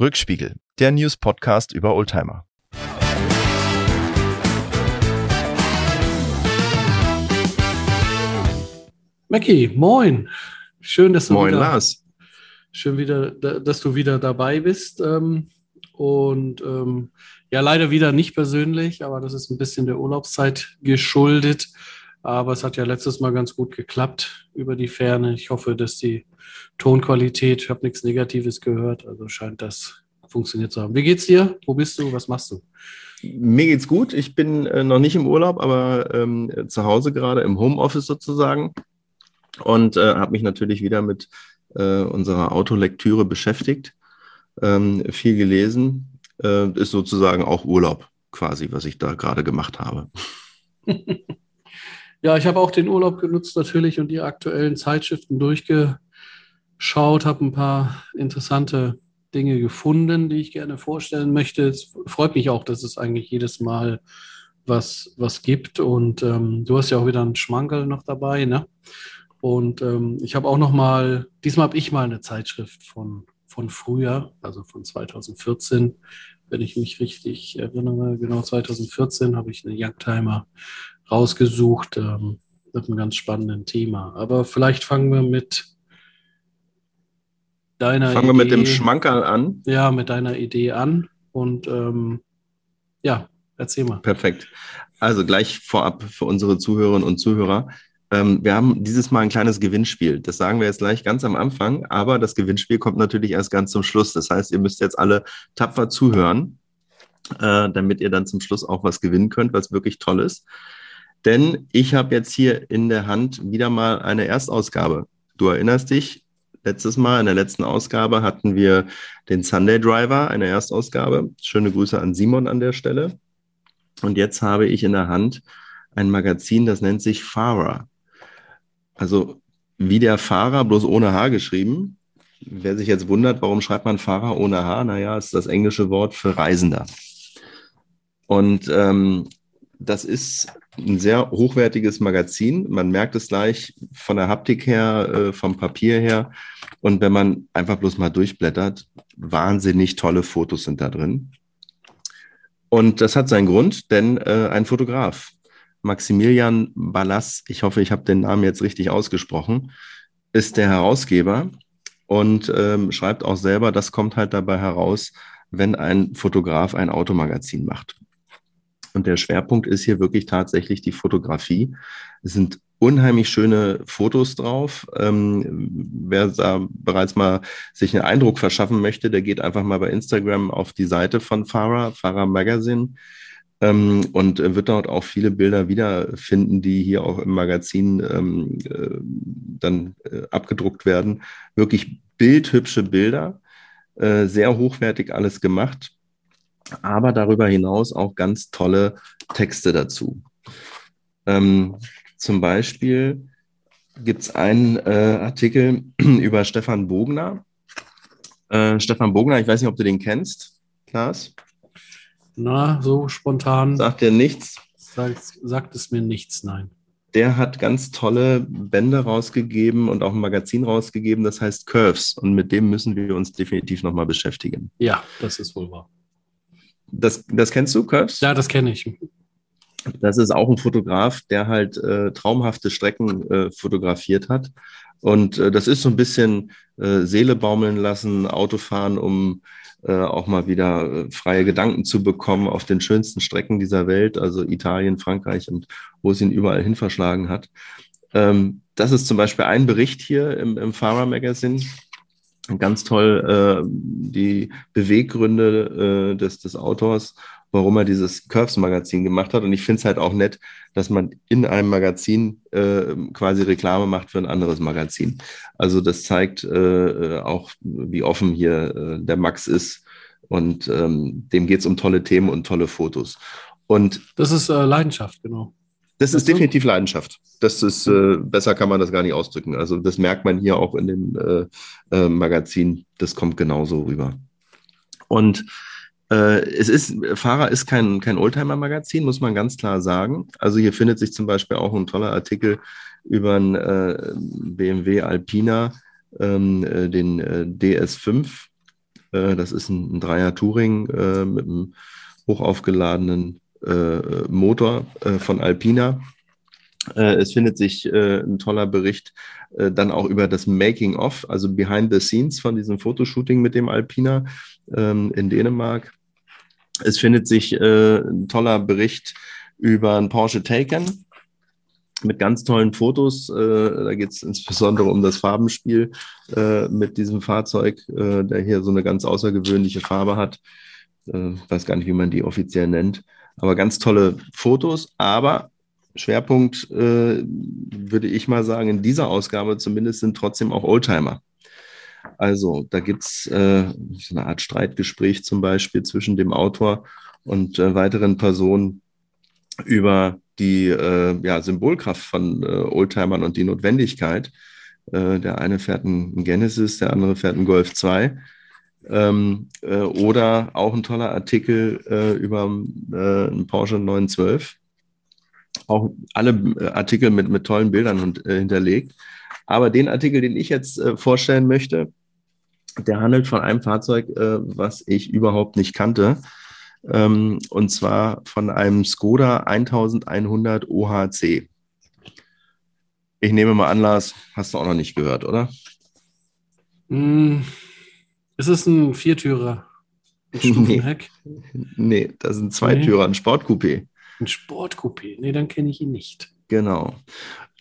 Rückspiegel, der News-Podcast über Oldtimer. Mackie, moin. Schön, dass du Moin, wieder, Lars. schön wieder, da- dass du wieder dabei bist. Ähm, und ähm, ja, leider wieder nicht persönlich, aber das ist ein bisschen der Urlaubszeit geschuldet. Aber es hat ja letztes Mal ganz gut geklappt über die Ferne. Ich hoffe, dass die Tonqualität, ich habe nichts Negatives gehört, also scheint das funktioniert zu haben. Wie geht's dir? Wo bist du? Was machst du? Mir geht's gut. Ich bin äh, noch nicht im Urlaub, aber ähm, zu Hause gerade im Homeoffice sozusagen und äh, habe mich natürlich wieder mit äh, unserer Autolektüre beschäftigt, ähm, viel gelesen. Äh, ist sozusagen auch Urlaub quasi, was ich da gerade gemacht habe. Ja, ich habe auch den Urlaub genutzt natürlich und die aktuellen Zeitschriften durchgeschaut, habe ein paar interessante Dinge gefunden, die ich gerne vorstellen möchte. Es freut mich auch, dass es eigentlich jedes Mal was, was gibt. Und ähm, du hast ja auch wieder einen Schmankerl noch dabei, ne? Und ähm, ich habe auch noch mal, diesmal habe ich mal eine Zeitschrift von, von früher, also von 2014, wenn ich mich richtig erinnere. Genau 2014 habe ich eine Youngtimer rausgesucht ähm, mit einem ganz spannenden Thema. Aber vielleicht fangen wir mit deiner Fangen wir mit dem Idee- Schmankerl an. ja, mit deiner Idee an. Und ähm, ja, erzähl mal. Perfekt. Also gleich vorab für unsere Zuhörerinnen und Zuhörer. Ähm, wir haben dieses Mal ein kleines Gewinnspiel. Das sagen wir jetzt gleich ganz am Anfang, aber das Gewinnspiel kommt natürlich erst ganz zum Schluss. Das heißt, ihr müsst jetzt alle tapfer zuhören, äh, damit ihr dann zum Schluss auch was gewinnen könnt, was wirklich toll ist. Denn ich habe jetzt hier in der Hand wieder mal eine Erstausgabe. Du erinnerst dich, letztes Mal in der letzten Ausgabe hatten wir den Sunday Driver, eine Erstausgabe. Schöne Grüße an Simon an der Stelle. Und jetzt habe ich in der Hand ein Magazin, das nennt sich Fahrer. Also wie der Fahrer, bloß ohne H geschrieben. Wer sich jetzt wundert, warum schreibt man Fahrer ohne H? Naja, ist das englische Wort für Reisender. Und ähm, das ist ein sehr hochwertiges Magazin. Man merkt es gleich von der Haptik her, äh, vom Papier her. Und wenn man einfach bloß mal durchblättert, wahnsinnig tolle Fotos sind da drin. Und das hat seinen Grund, denn äh, ein Fotograf, Maximilian Ballas, ich hoffe, ich habe den Namen jetzt richtig ausgesprochen, ist der Herausgeber und ähm, schreibt auch selber, das kommt halt dabei heraus, wenn ein Fotograf ein Automagazin macht. Und der Schwerpunkt ist hier wirklich tatsächlich die Fotografie. Es sind unheimlich schöne Fotos drauf. Ähm, wer da bereits mal sich einen Eindruck verschaffen möchte, der geht einfach mal bei Instagram auf die Seite von Farah, Farah Magazine, ähm, und wird dort auch viele Bilder wiederfinden, die hier auch im Magazin ähm, äh, dann äh, abgedruckt werden. Wirklich bildhübsche Bilder, äh, sehr hochwertig alles gemacht, aber darüber hinaus auch ganz tolle Texte dazu. Ähm, zum Beispiel gibt es einen äh, Artikel über Stefan Bogner. Äh, Stefan Bogner, ich weiß nicht, ob du den kennst, Klaas. Na, so spontan Sagt dir nichts. sagt, sagt es mir nichts, nein. Der hat ganz tolle Bände rausgegeben und auch ein Magazin rausgegeben, das heißt Curves. Und mit dem müssen wir uns definitiv nochmal beschäftigen. Ja, das ist wohl wahr. Das, das kennst du, Curves? Ja, das kenne ich. Das ist auch ein Fotograf, der halt äh, traumhafte Strecken äh, fotografiert hat. Und äh, das ist so ein bisschen äh, Seele baumeln lassen, Autofahren, um äh, auch mal wieder äh, freie Gedanken zu bekommen auf den schönsten Strecken dieser Welt, also Italien, Frankreich und wo es ihn überall hin verschlagen hat. Ähm, das ist zum Beispiel ein Bericht hier im, im Fahrer Magazine. Ganz toll äh, die Beweggründe äh, des, des Autors, warum er dieses Curves-Magazin gemacht hat. Und ich finde es halt auch nett, dass man in einem Magazin äh, quasi Reklame macht für ein anderes Magazin. Also das zeigt äh, auch, wie offen hier äh, der Max ist. Und ähm, dem geht es um tolle Themen und tolle Fotos. Und Das ist äh, Leidenschaft, genau. Das ist definitiv Leidenschaft. Das ist, äh, besser kann man das gar nicht ausdrücken. Also das merkt man hier auch in dem äh, äh, Magazin. Das kommt genauso rüber. Und äh, es ist, Fahrer ist kein, kein Oldtimer-Magazin, muss man ganz klar sagen. Also hier findet sich zum Beispiel auch ein toller Artikel über einen äh, BMW Alpina, ähm, äh, den äh, DS5. Äh, das ist ein, Dreier Touring mit einem hochaufgeladenen Motor äh, von Alpina. Äh, es findet sich äh, ein toller Bericht dann auch über das Making of, also Behind the Scenes von diesem Fotoshooting mit dem Alpina ähm, in Dänemark. Es findet sich ein toller Bericht über ein Porsche Taycan mit ganz tollen Fotos. da geht es insbesondere um das Farbenspiel mit diesem Fahrzeug, der hier so eine ganz außergewöhnliche Farbe hat. Ich weiß gar nicht, wie man die offiziell nennt. Aber ganz tolle Fotos. Aber Schwerpunkt, äh, würde ich mal sagen, in dieser Ausgabe zumindest sind trotzdem auch Oldtimer. Also da gibt es äh, so eine Art Streitgespräch zum Beispiel zwischen dem Autor und äh, weiteren Personen über die äh, ja, Symbolkraft von äh, Oldtimern und die Notwendigkeit. Äh, der eine fährt einen Genesis, der andere fährt einen Golf 2. Ähm, äh, oder auch ein toller Artikel äh, über äh, einen Porsche 912. Auch alle äh, Artikel mit, mit tollen Bildern und, äh, hinterlegt. Aber den Artikel, den ich jetzt äh, vorstellen möchte, der handelt von einem Fahrzeug, was ich überhaupt nicht kannte. Ähm, und zwar von einem Skoda 1100 OHC. Ich nehme mal an, Lars, hast du auch noch nicht gehört, oder? Mm, ist es ein Viertürer? Ein? Nee. nee, das sind Zweitürer, nee. ein Sportcoupé. Ein Sportcoupé, nee, dann kenne ich ihn nicht. Genau.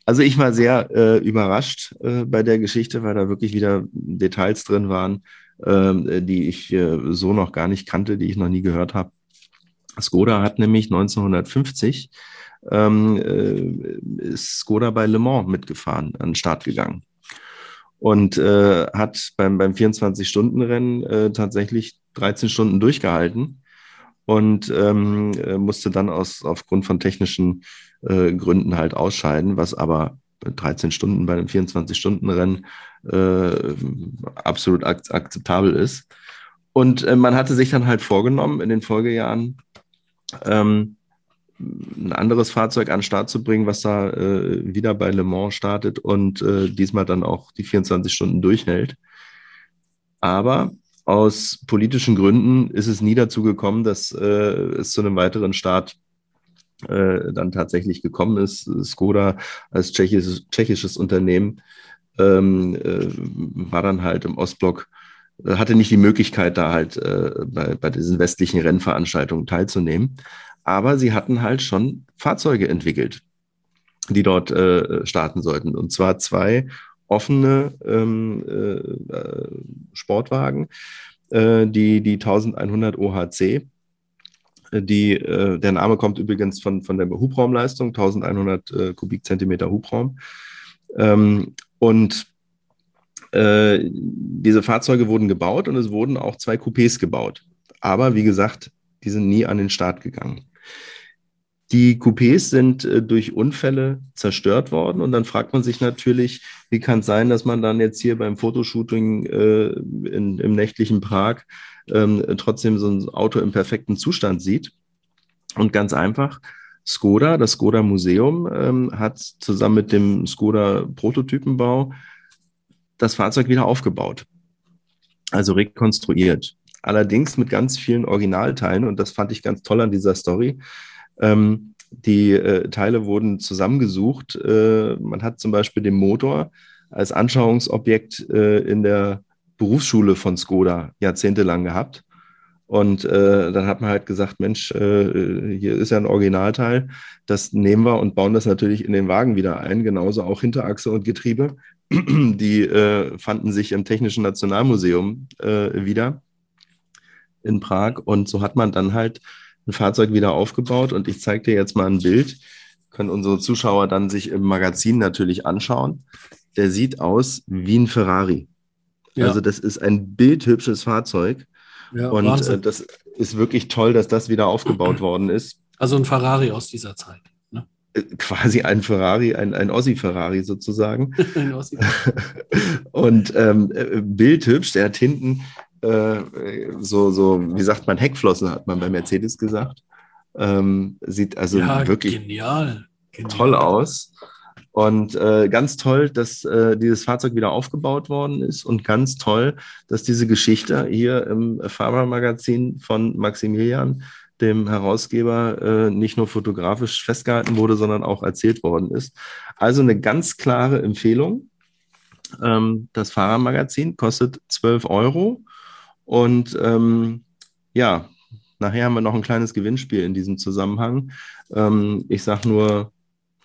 Also ich war sehr äh, überrascht äh, bei der Geschichte, weil da wirklich wieder Details drin waren, äh, die ich äh, so noch gar nicht kannte, die ich noch nie gehört habe. Skoda hat nämlich 1950 ähm, äh, ist Skoda bei Le Mans mitgefahren, an den Start gegangen und äh, hat beim, beim 24-Stunden-Rennen äh, tatsächlich 13 Stunden durchgehalten und ähm, äh, musste dann aus, aufgrund von technischen äh, Gründen halt ausscheiden, was aber 13 Stunden bei einem 24-Stunden-Rennen äh, absolut ak akzeptabel ist. Und äh, man hatte sich dann halt vorgenommen, in den Folgejahren ähm, ein anderes Fahrzeug an den Start zu bringen, was da äh, wieder bei Le Mans startet und äh, diesmal dann auch die 24 Stunden durchhält. Aber aus politischen Gründen ist es nie dazu gekommen, dass äh, es zu einem weiteren Start äh, dann tatsächlich gekommen ist. Skoda als tschechisches, tschechisches Unternehmen ähm, äh, war dann halt im Ostblock äh, hatte nicht die Möglichkeit, da halt bei, bei diesen westlichen Rennveranstaltungen teilzunehmen. Aber sie hatten halt schon Fahrzeuge entwickelt, die dort äh, starten sollten. Und zwar zwei offene ähm, äh, Sportwagen, äh, die, die 1100 OHC. Die, äh, der Name kommt übrigens von, von der Hubraumleistung, 1100 äh, Kubikzentimeter Hubraum. Ähm, und äh, diese Fahrzeuge wurden gebaut und es wurden auch zwei Coupés gebaut. Aber wie gesagt, die sind nie an den Start gegangen. Die Coupés sind äh, durch Unfälle zerstört worden und dann fragt man sich natürlich, wie kann es sein, dass man dann jetzt hier beim Fotoshooting äh, in, im nächtlichen Prag ähm, trotzdem so ein Auto im perfekten Zustand sieht. Und ganz einfach, Skoda, das Skoda Museum, ähm, hat zusammen mit dem Skoda Prototypenbau das Fahrzeug wieder aufgebaut, also rekonstruiert. Allerdings mit ganz vielen Originalteilen und das fand ich ganz toll an dieser Story. Ähm, die äh, Teile wurden zusammengesucht. Äh, man hat zum Beispiel den Motor als Anschauungsobjekt äh, in der Berufsschule von Skoda jahrzehntelang gehabt. Und äh, dann hat man halt gesagt, Mensch, äh, hier ist ja ein Originalteil, das nehmen wir und bauen das natürlich in den Wagen wieder ein, genauso auch Hinterachse und Getriebe. Die äh, fanden sich im Technischen Nationalmuseum äh, wieder in Prag und so hat man dann halt ein Fahrzeug wieder aufgebaut und ich zeige dir jetzt mal ein Bild, können unsere Zuschauer dann sich im Magazin natürlich anschauen. Der sieht aus wie ein Ferrari. Ja. Also das ist ein bildhübsches Fahrzeug ja, und äh, das ist wirklich toll, dass das wieder aufgebaut worden ist. Also ein Ferrari aus dieser Zeit. Ne? Äh, quasi ein Ferrari, ein, ein Ossi-Ferrari sozusagen. ein Ossi. und ähm, äh, bildhübsch, der hat hinten äh, so, so, wie sagt man, Heckflossen hat man bei Mercedes gesagt. Ähm, sieht also ja, wirklich genial. genial. toll aus. Und äh, ganz toll, dass äh, dieses Fahrzeug wieder aufgebaut worden ist und ganz toll, dass diese Geschichte hier im Fahrermagazin von Maximilian, dem Herausgeber, äh, nicht nur fotografisch festgehalten wurde, sondern auch erzählt worden ist. Also eine ganz klare Empfehlung. Ähm, das Fahrermagazin kostet 12 Euro und ähm, ja, nachher haben wir noch ein kleines Gewinnspiel in diesem Zusammenhang. Ähm, ich sage nur,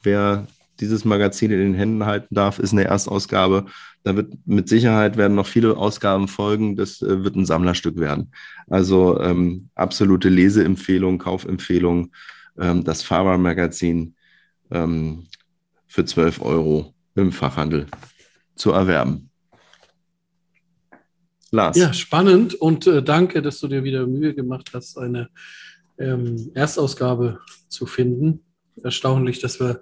wer dieses Magazin in den Händen halten darf, ist eine Erstausgabe. Da wird mit Sicherheit werden noch viele Ausgaben folgen. Das äh, wird ein Sammlerstück werden. Also ähm, absolute Leseempfehlung, Kaufempfehlung. Ähm, das Fahrermagazin ähm, für 12 Euro im Fachhandel zu erwerben. Lars. Ja, spannend und äh, danke, dass du dir wieder Mühe gemacht hast, eine ähm, Erstausgabe zu finden. Erstaunlich, dass wir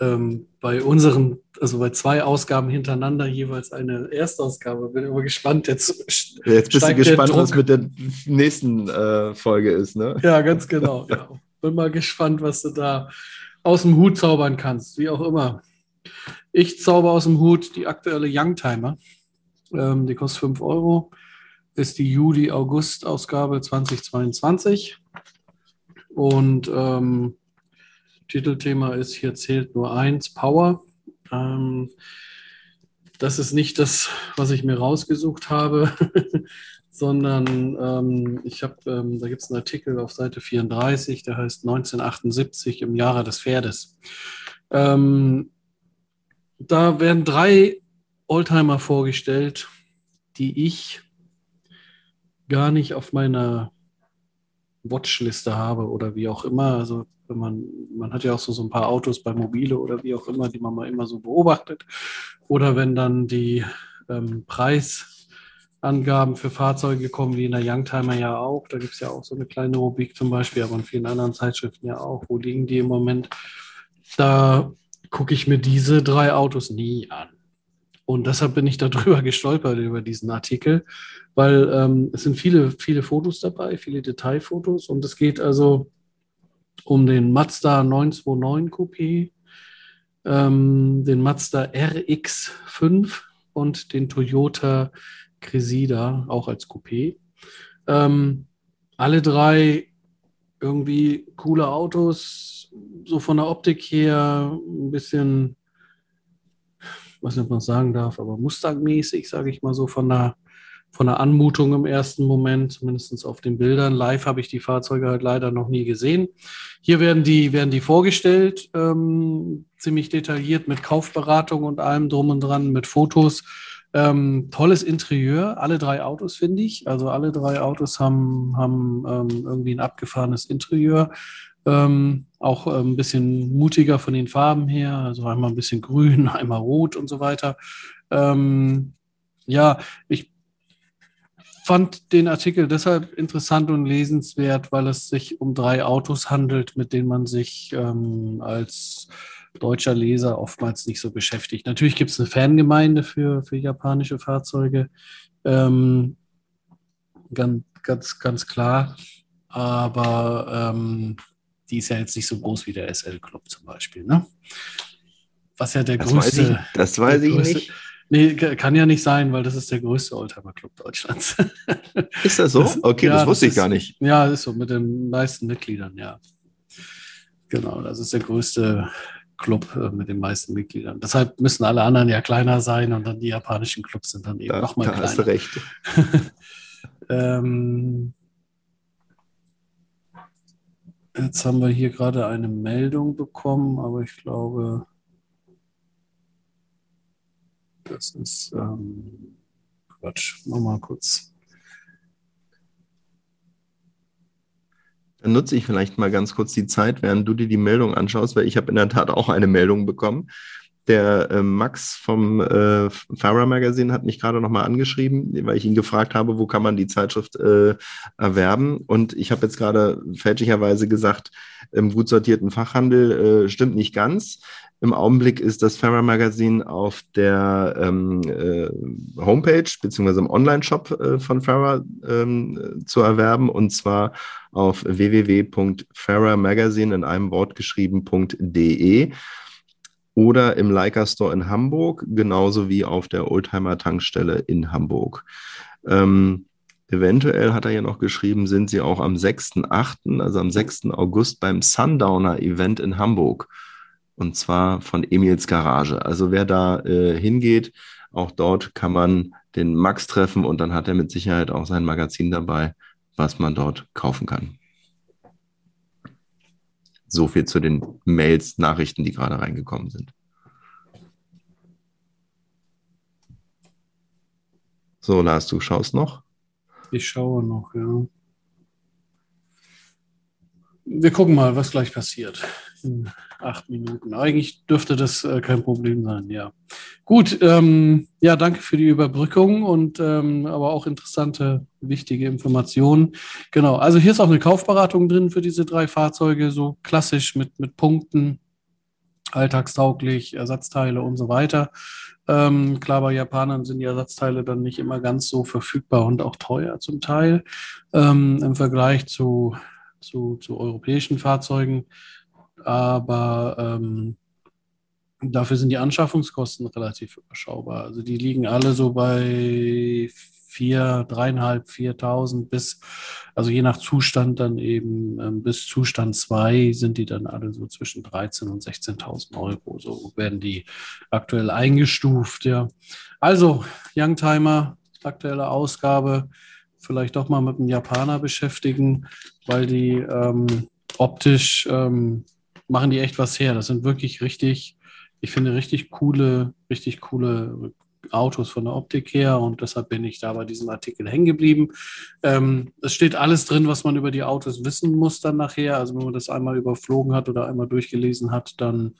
ähm, bei unseren, also bei zwei Ausgaben hintereinander jeweils eine Erstausgabe. Bin immer gespannt. Jetzt, jetzt bist du gespannt, was mit der nächsten äh, Folge ist, ne? Ja, ganz genau. ja. Bin mal gespannt, was du da aus dem Hut zaubern kannst, wie auch immer. Ich zauber aus dem Hut die aktuelle Youngtimer. Ähm, die kostet 5 Euro. Ist die Juli-August-Ausgabe 2022. Und ähm, Titelthema ist hier zählt nur eins, Power. Ähm, das ist nicht das, was ich mir rausgesucht habe, sondern ähm, ich habe, ähm, da gibt es einen Artikel auf Seite 34, der heißt 1978 im Jahre des Pferdes. Ähm, da werden drei Oldtimer vorgestellt, die ich gar nicht auf meiner Watchliste habe oder wie auch immer. Also wenn man, man hat ja auch so, so ein paar Autos bei Mobile oder wie auch immer, die man mal immer so beobachtet. Oder wenn dann die ähm, Preisangaben für Fahrzeuge kommen, wie in der Youngtimer ja auch. Da gibt es ja auch so eine kleine Rubrik zum Beispiel, aber in vielen anderen Zeitschriften ja auch. Wo liegen die im Moment? Da gucke ich mir diese drei Autos nie an. Und deshalb bin ich darüber gestolpert, über diesen Artikel, weil ähm, es sind viele, viele Fotos dabei, viele Detailfotos. Und es geht also um den Mazda 929 Coupé, ähm, den Mazda RX5 und den Toyota Cresida, auch als Coupé. Ähm, alle drei irgendwie coole Autos, so von der Optik her ein bisschen weiß nicht, ob man es sagen darf, aber Mustang-mäßig, sage ich mal so, von der, von der Anmutung im ersten Moment, zumindest auf den Bildern. Live habe ich die Fahrzeuge halt leider noch nie gesehen. Hier werden die, werden die vorgestellt, ähm, ziemlich detailliert mit Kaufberatung und allem drum und dran, mit Fotos. Ähm, tolles Interieur, alle drei Autos finde ich. Also alle drei Autos haben, haben ähm, irgendwie ein abgefahrenes Interieur. Ähm, auch äh, ein bisschen mutiger von den Farben her, also einmal ein bisschen grün, einmal rot und so weiter. Ähm, ja, ich fand den Artikel deshalb interessant und lesenswert, weil es sich um drei Autos handelt, mit denen man sich ähm, als deutscher Leser oftmals nicht so beschäftigt. Natürlich gibt es eine Fangemeinde für, für japanische Fahrzeuge, ähm, ganz, ganz, ganz klar. Aber ähm, die ist ja jetzt nicht so groß wie der SL Club zum Beispiel. Ne? Was ja der das größte. Weiß ich, das weiß ich größte, nicht. Nee, kann ja nicht sein, weil das ist der größte Oldtimer Club Deutschlands. Ist das so? Das, okay, ja, das wusste das ich ist, gar nicht. Ja, ist so, mit den meisten Mitgliedern, ja. Genau, das ist der größte Club äh, mit den meisten Mitgliedern. Deshalb müssen alle anderen ja kleiner sein und dann die japanischen Clubs sind dann eben da, nochmal kleiner. Da hast du recht. ähm, Jetzt haben wir hier gerade eine Meldung bekommen, aber ich glaube, das ist ähm, Quatsch. Nochmal kurz. Dann nutze ich vielleicht mal ganz kurz die Zeit, während du dir die Meldung anschaust, weil ich habe in der Tat auch eine Meldung bekommen. Der äh, Max vom äh, Farah Magazine hat mich gerade nochmal angeschrieben, weil ich ihn gefragt habe, wo kann man die Zeitschrift äh, erwerben. Und ich habe jetzt gerade fälschlicherweise gesagt, im gut sortierten Fachhandel äh, stimmt nicht ganz. Im Augenblick ist das Farah Magazine auf der ähm, äh, Homepage beziehungsweise im Online-Shop äh, von Farah ähm, zu erwerben und zwar auf www.farahmagazine in einem Wort geschrieben.de. oder im Leica Store in Hamburg, genauso wie auf der Oldtimer Tankstelle in Hamburg. Ähm, eventuell hat er ja noch geschrieben, sind sie auch am 6.8., also am 6. August beim Sundowner Event in Hamburg. Und zwar von Emils Garage. Also wer da äh, hingeht, auch dort kann man den Max treffen und dann hat er mit Sicherheit auch sein Magazin dabei, was man dort kaufen kann. So viel zu den Mails, Nachrichten, die gerade reingekommen sind. So, Lars, du schaust noch? Ich schaue noch, ja. Wir gucken mal, was gleich passiert in acht Minuten. Eigentlich dürfte das äh, kein Problem sein, ja. Gut, ähm, ja, danke für die Überbrückung und ähm, aber auch interessante, wichtige Informationen. Genau, also hier ist auch eine Kaufberatung drin für diese drei Fahrzeuge, so klassisch mit, mit Punkten, alltagstauglich, Ersatzteile und so weiter. Ähm, klar, bei Japanern sind die Ersatzteile dann nicht immer ganz so verfügbar und auch teuer zum Teil ähm, im Vergleich zu, zu, zu europäischen Fahrzeugen. Aber ähm, dafür sind die Anschaffungskosten relativ überschaubar. Also die liegen alle so bei vier, dreieinhalb, viertausend bis, also je nach Zustand dann eben ähm, bis Zustand zwei sind die dann alle so zwischen 13 und 16.000 Euro. So werden die aktuell eingestuft, ja. Also, Youngtimer, aktuelle Ausgabe, vielleicht doch mal mit einem Japaner beschäftigen, weil die ähm, optisch ähm, machen die echt was her. Das sind wirklich richtig, ich finde, richtig coole, richtig coole Autos von der Optik her und deshalb bin ich da bei diesem Artikel hängen geblieben. Ähm, es steht alles drin, was man über die Autos wissen muss dann nachher. Also wenn man das einmal überflogen hat oder einmal durchgelesen hat, dann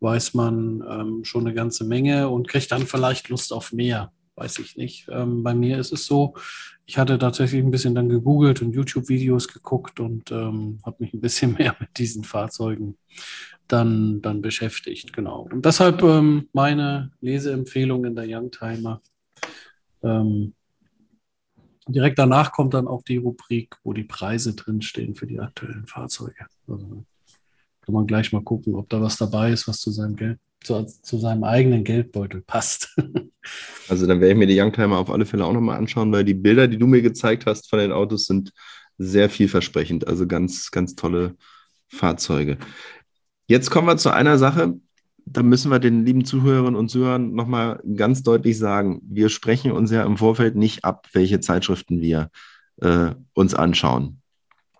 weiß man ähm, schon eine ganze Menge und kriegt dann vielleicht Lust auf mehr. Weiß ich nicht. Ähm, bei mir ist es so, ich hatte tatsächlich ein bisschen dann gegoogelt und YouTube-Videos geguckt und ähm, habe mich ein bisschen mehr mit diesen Fahrzeugen dann, dann beschäftigt. Genau. Und deshalb ähm, meine Leseempfehlung in der Youngtimer. Ähm, direkt danach kommt dann auch die Rubrik, wo die Preise drinstehen für die aktuellen Fahrzeuge. Also kann man gleich mal gucken, ob da was dabei ist, was zu seinem Geld, zu, zu seinem eigenen Geldbeutel passt. Also dann werde ich mir die Youngtimer auf alle Fälle auch nochmal anschauen, weil die Bilder, die du mir gezeigt hast von den Autos, sind sehr vielversprechend. Also ganz, ganz tolle Fahrzeuge. Jetzt kommen wir zu einer Sache, da müssen wir den lieben Zuhörerinnen und Zuhörern nochmal ganz deutlich sagen, wir sprechen uns ja im Vorfeld nicht ab, welche Zeitschriften wir äh, uns anschauen.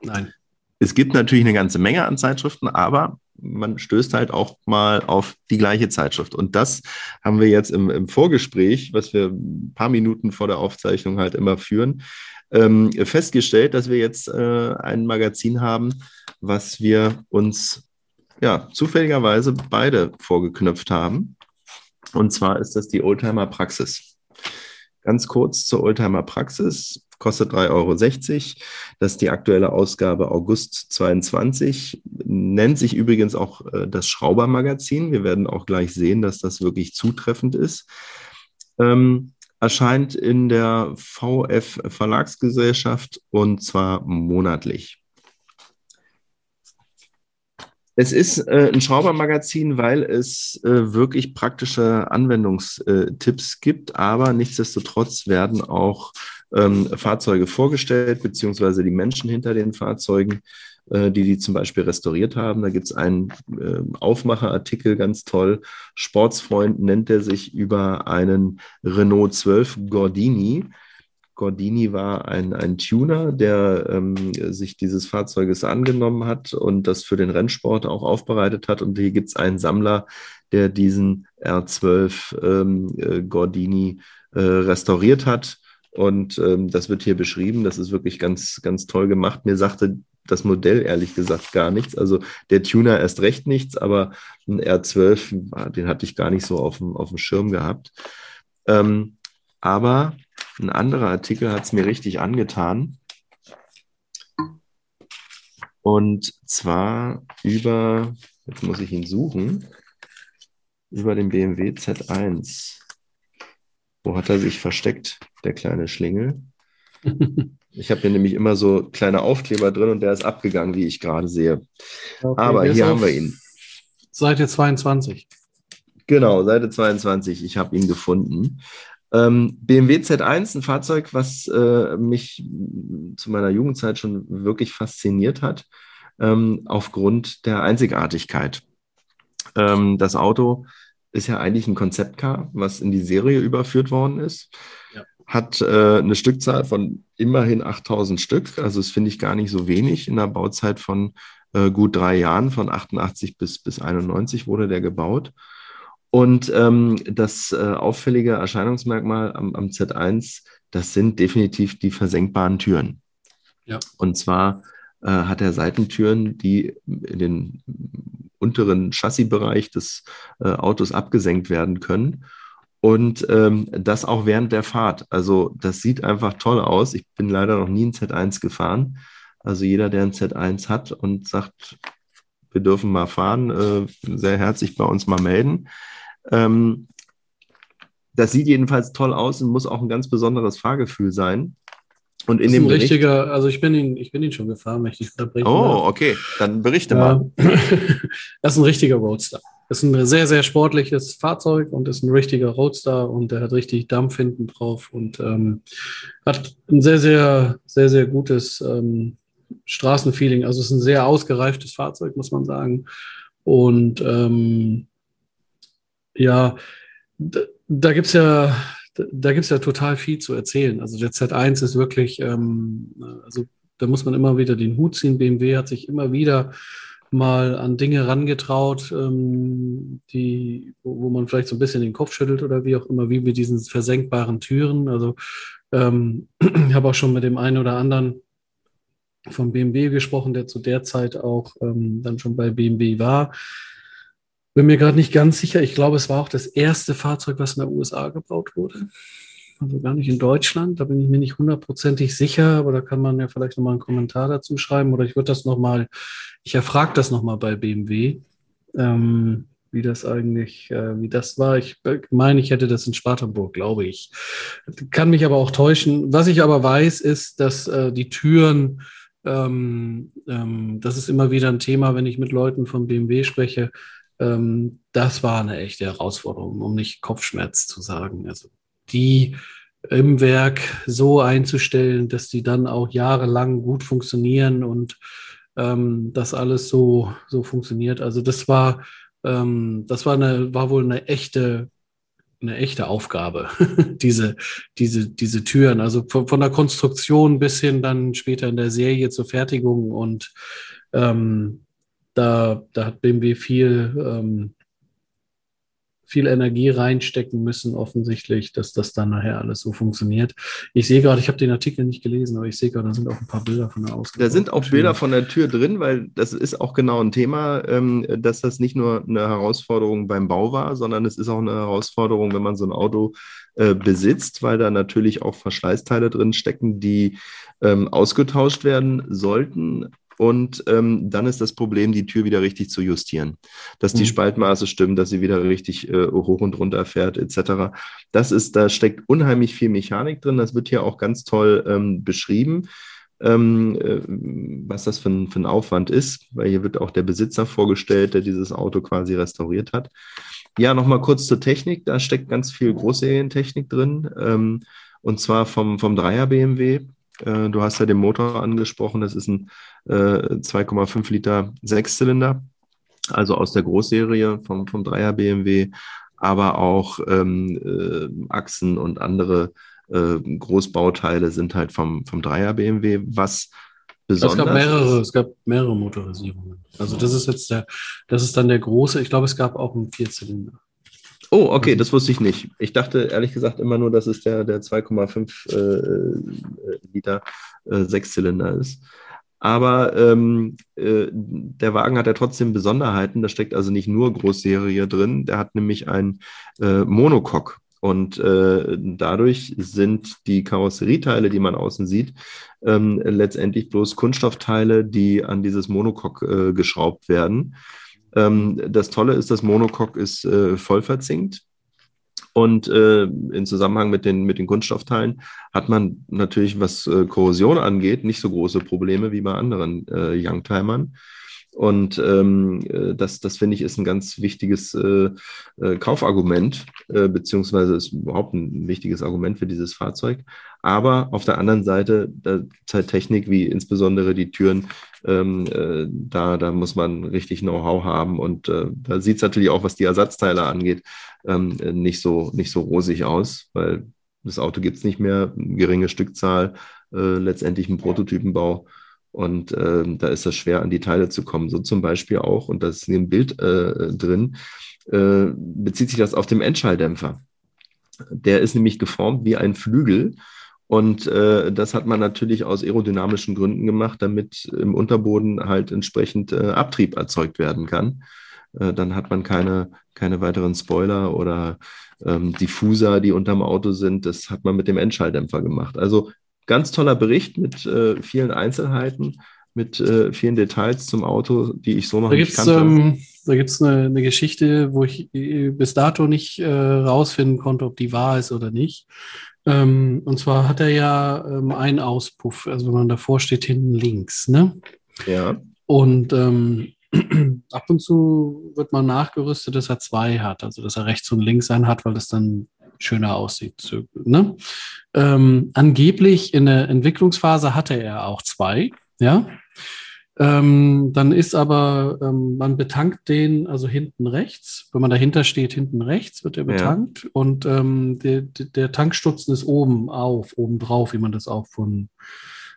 Nein. Es gibt natürlich eine ganze Menge an Zeitschriften, aber man stößt halt auch mal auf die gleiche Zeitschrift. Und das haben wir jetzt im, im Vorgespräch, was wir ein paar Minuten vor der Aufzeichnung halt immer führen, ähm, festgestellt, dass wir jetzt äh, ein Magazin haben, was wir uns ja zufälligerweise beide vorgeknöpft haben. Und zwar ist das die Oldtimer Praxis. Ganz kurz zur Oldtimer Praxis kostet 3,60 Euro. Das ist die aktuelle Ausgabe August 22. Nennt sich übrigens auch äh, das Schraubermagazin. Wir werden auch gleich sehen, dass das wirklich zutreffend ist. Ähm, erscheint in der VF Verlagsgesellschaft und zwar monatlich. Es ist äh, ein Schraubermagazin, weil es äh, wirklich praktische Anwendungstipps gibt, aber nichtsdestotrotz werden auch ähm, Fahrzeuge vorgestellt, beziehungsweise die Menschen hinter den Fahrzeugen, äh, die die zum Beispiel restauriert haben. Da gibt es einen äh, Aufmacherartikel, ganz toll. Sportsfreund nennt er sich über einen Renault 12 Gordini. Gordini war ein, ein Tuner, der ähm, sich dieses Fahrzeuges angenommen hat und das für den Rennsport auch aufbereitet hat. Und hier gibt es einen Sammler, der diesen R12 ähm, äh, Gordini äh, restauriert hat und ähm, das wird hier beschrieben. Das ist wirklich ganz, ganz toll gemacht. Mir sagte das Modell ehrlich gesagt gar nichts. Also der Tuner erst recht nichts, aber ein R12, den hatte ich gar nicht so auf dem, auf dem Schirm gehabt. Ähm, aber ein anderer Artikel hat es mir richtig angetan. Und zwar über, jetzt muss ich ihn suchen, über den BMW Z1. Wo hat er sich versteckt, der kleine Schlingel? Ich habe hier nämlich immer so kleine Aufkleber drin und der ist abgegangen, wie ich gerade sehe. Okay, Aber hier haben wir ihn. Seite 22. Genau, Seite 22. Ich habe ihn gefunden. Ähm, BMW Z1, ein Fahrzeug, was äh, mich zu meiner Jugendzeit schon wirklich fasziniert hat, ähm, aufgrund der Einzigartigkeit. Ähm, das Auto ist ja eigentlich ein Konzeptcar, was in die Serie überführt worden ist. Ja. Hat äh, eine Stückzahl von immerhin 8000 Stück. Also das finde ich gar nicht so wenig. In der Bauzeit von äh, gut drei Jahren, von 88 bis, bis 91 wurde der gebaut. Und ähm, das äh, auffällige Erscheinungsmerkmal am, am, Z1, das sind definitiv die versenkbaren Türen. Ja. Und zwar äh, hat er Seitentüren, die in den unteren Chassisbereich des äh, Autos abgesenkt werden können. Und ähm, das auch während der Fahrt. Also das sieht einfach toll aus. Ich bin leider noch nie ein Z1 gefahren. Also jeder, der ein Z1 hat und sagt, wir dürfen mal fahren, äh, sehr herzlich bei uns mal melden. Ähm, das sieht jedenfalls toll aus und muss auch ein ganz besonderes Fahrgefühl sein. Und in das ist dem ein Bericht, richtiger, also ich bin ihn, ich bin ihn schon gefahren, möchte ich unterbrechen. Oh, darf. okay, dann berichte ja. mal. das ist ein richtiger Roadster. Das ist ein sehr, sehr sportliches Fahrzeug und ist ein richtiger Roadster und der hat richtig Dampf hinten drauf und ähm, hat ein sehr, sehr, sehr, sehr gutes ähm, Straßenfeeling. Also es ist ein sehr ausgereiftes Fahrzeug, muss man sagen. Und ähm, ja, da, da gibt es ja, da gibt es ja total viel zu erzählen. Also der Z1 ist wirklich, ähm, also da muss man immer wieder den Hut ziehen. BMW hat sich immer wieder mal an Dinge rangetraut, ähm, die, wo, wo, man vielleicht so ein bisschen den Kopf schüttelt oder wie auch immer, wie mit diesen versenkbaren Türen. Also ähm, ich habe auch schon mit dem einen oder anderen von BMW gesprochen, der zu der Zeit auch ähm, dann schon bei BMW war. Bin mir gerade nicht ganz sicher. Ich glaube, es war auch das erste Fahrzeug, was in der USA gebaut wurde. Also gar nicht in Deutschland. Da bin ich mir nicht hundertprozentig sicher, aber da kann man ja vielleicht nochmal einen Kommentar dazu schreiben. Oder ich würde das nochmal, ich erfrage das nochmal bei BMW, ähm, wie das eigentlich, äh, wie das war. Ich meine, ich hätte das in Spartanburg, glaube ich. Kann mich aber auch täuschen. Was ich aber weiß, ist, dass äh, die Türen ähm, ähm, das ist immer wieder ein Thema, wenn ich mit Leuten von BMW spreche, ähm, das war eine echte Herausforderung, um nicht Kopfschmerz zu sagen. Also die im Werk so einzustellen, dass die dann auch jahrelang gut funktionieren und ähm, das alles so, so funktioniert. Also das war, ähm, das war eine, war wohl eine echte, eine echte Aufgabe, diese, diese, diese Türen. Also von, von, der Konstruktion bis hin dann später in der Serie zur Fertigung und ähm, da, da hat BMW viel, ähm, viel Energie reinstecken müssen, offensichtlich, dass das dann nachher alles so funktioniert. Ich sehe gerade, ich habe den Artikel nicht gelesen, aber ich sehe gerade, da sind auch ein paar Bilder von der Ausgabe. Da sind auch Bilder von der Tür drin, weil das ist auch genau ein Thema, ähm, dass das nicht nur eine Herausforderung beim Bau war, sondern es ist auch eine Herausforderung, wenn man so ein Auto äh, besitzt, weil da natürlich auch Verschleißteile drin stecken, die ähm, ausgetauscht werden sollten und ähm, dann ist das Problem, die Tür wieder richtig zu justieren, dass die mhm. Spaltmaße stimmen, dass sie wieder richtig äh, hoch und runter fährt, etc. Das ist, da steckt unheimlich viel Mechanik drin. Das wird hier auch ganz toll ähm, beschrieben. Ähm, äh, was das für ein, für ein Aufwand ist, weil hier wird auch der Besitzer vorgestellt, der dieses Auto quasi restauriert hat. Ja, nochmal kurz zur Technik. Da steckt ganz viel Großserientechnik drin. Ähm, und zwar vom, vom Dreier BMW. Äh, du hast ja den Motor angesprochen. Das ist ein 2,5 äh, Liter Sechszylinder, also aus der Großserie vom, vom Dreier BMW, aber auch ähm, äh, Achsen und andere äh, Großbauteile sind halt vom, vom Dreier BMW. Was besonders es gab mehrere, es gab mehrere Motorisierungen. Also das ist jetzt der, das ist dann der große. Ich glaube, es gab auch einen Vierzylinder. Oh, okay, das wusste ich nicht. Ich dachte ehrlich gesagt immer nur, dass es der, der 2,5 äh, Liter äh, Sechszylinder ist. Aber ähm, äh, der Wagen hat ja trotzdem Besonderheiten. Da steckt also nicht nur Großserie drin. Der hat nämlich ein äh, Monocoque. Und äh, dadurch sind die Karosserieteile, die man außen sieht, ähm, letztendlich bloß Kunststoffteile, die an dieses Monocoque äh, geschraubt werden. Ähm, das Tolle ist, das Monocoque ist äh, voll verzinkt. Und äh, in Zusammenhang mit den, mit den Kunststoffteilen hat man natürlich, was äh, Korrosion angeht, nicht so große Probleme wie bei anderen äh, Youngtimern. Und ähm, äh, das, das finde ich, ist ein ganz wichtiges äh, äh, Kaufargument, äh, beziehungsweise ist überhaupt ein wichtiges Argument für dieses Fahrzeug. Aber auf der anderen Seite, da gibt halt Technik, wie insbesondere die Türen, ähm, äh, da, da muss man richtig Know-how haben. Und äh, da sieht es natürlich auch, was die Ersatzteile angeht, ähm, nicht, so, nicht so rosig aus, weil das Auto gibt es nicht mehr, geringe Stückzahl, letztendlich ein Prototypenbau. Und äh, da ist es schwer, an die Teile zu kommen. So zum Beispiel auch, und das ist in dem Bild äh, drin, äh, bezieht sich das auf den Endschalldämpfer. Der ist nämlich geformt wie ein Flügel. Und äh, das hat man natürlich aus aerodynamischen Gründen gemacht, damit im Unterboden halt entsprechend äh, Abtrieb erzeugt werden kann. Äh, dann hat man keine, keine weiteren Spoiler oder ähm, Diffuser, die unterm Auto sind. Das hat man mit dem Endschalldämpfer gemacht. Also Ganz toller Bericht mit äh, vielen Einzelheiten, mit äh, vielen Details zum Auto, die ich so noch da nicht kannte. Ähm, da gibt es eine, eine, Geschichte, wo ich äh, bis dato nicht äh, rausfinden konnte, ob die wahr ist oder nicht. Ähm, und zwar hat er ja ähm, einen Auspuff, also wenn man davor steht, hinten links. Ne? Ja. Und ähm, ab und zu wird man nachgerüstet, dass er zwei hat, also dass er rechts und links einen hat, weil das dann schöner aussieht. Ne? Ähm, angeblich in der Entwicklungsphase hatte er auch zwei, ja. Ähm, dann ist aber, ähm, man betankt den also hinten rechts. Wenn man dahinter steht, hinten rechts wird er betankt. Ja. Und ähm, der, der Tankstutzen ist oben auf, oben drauf, wie man das auch von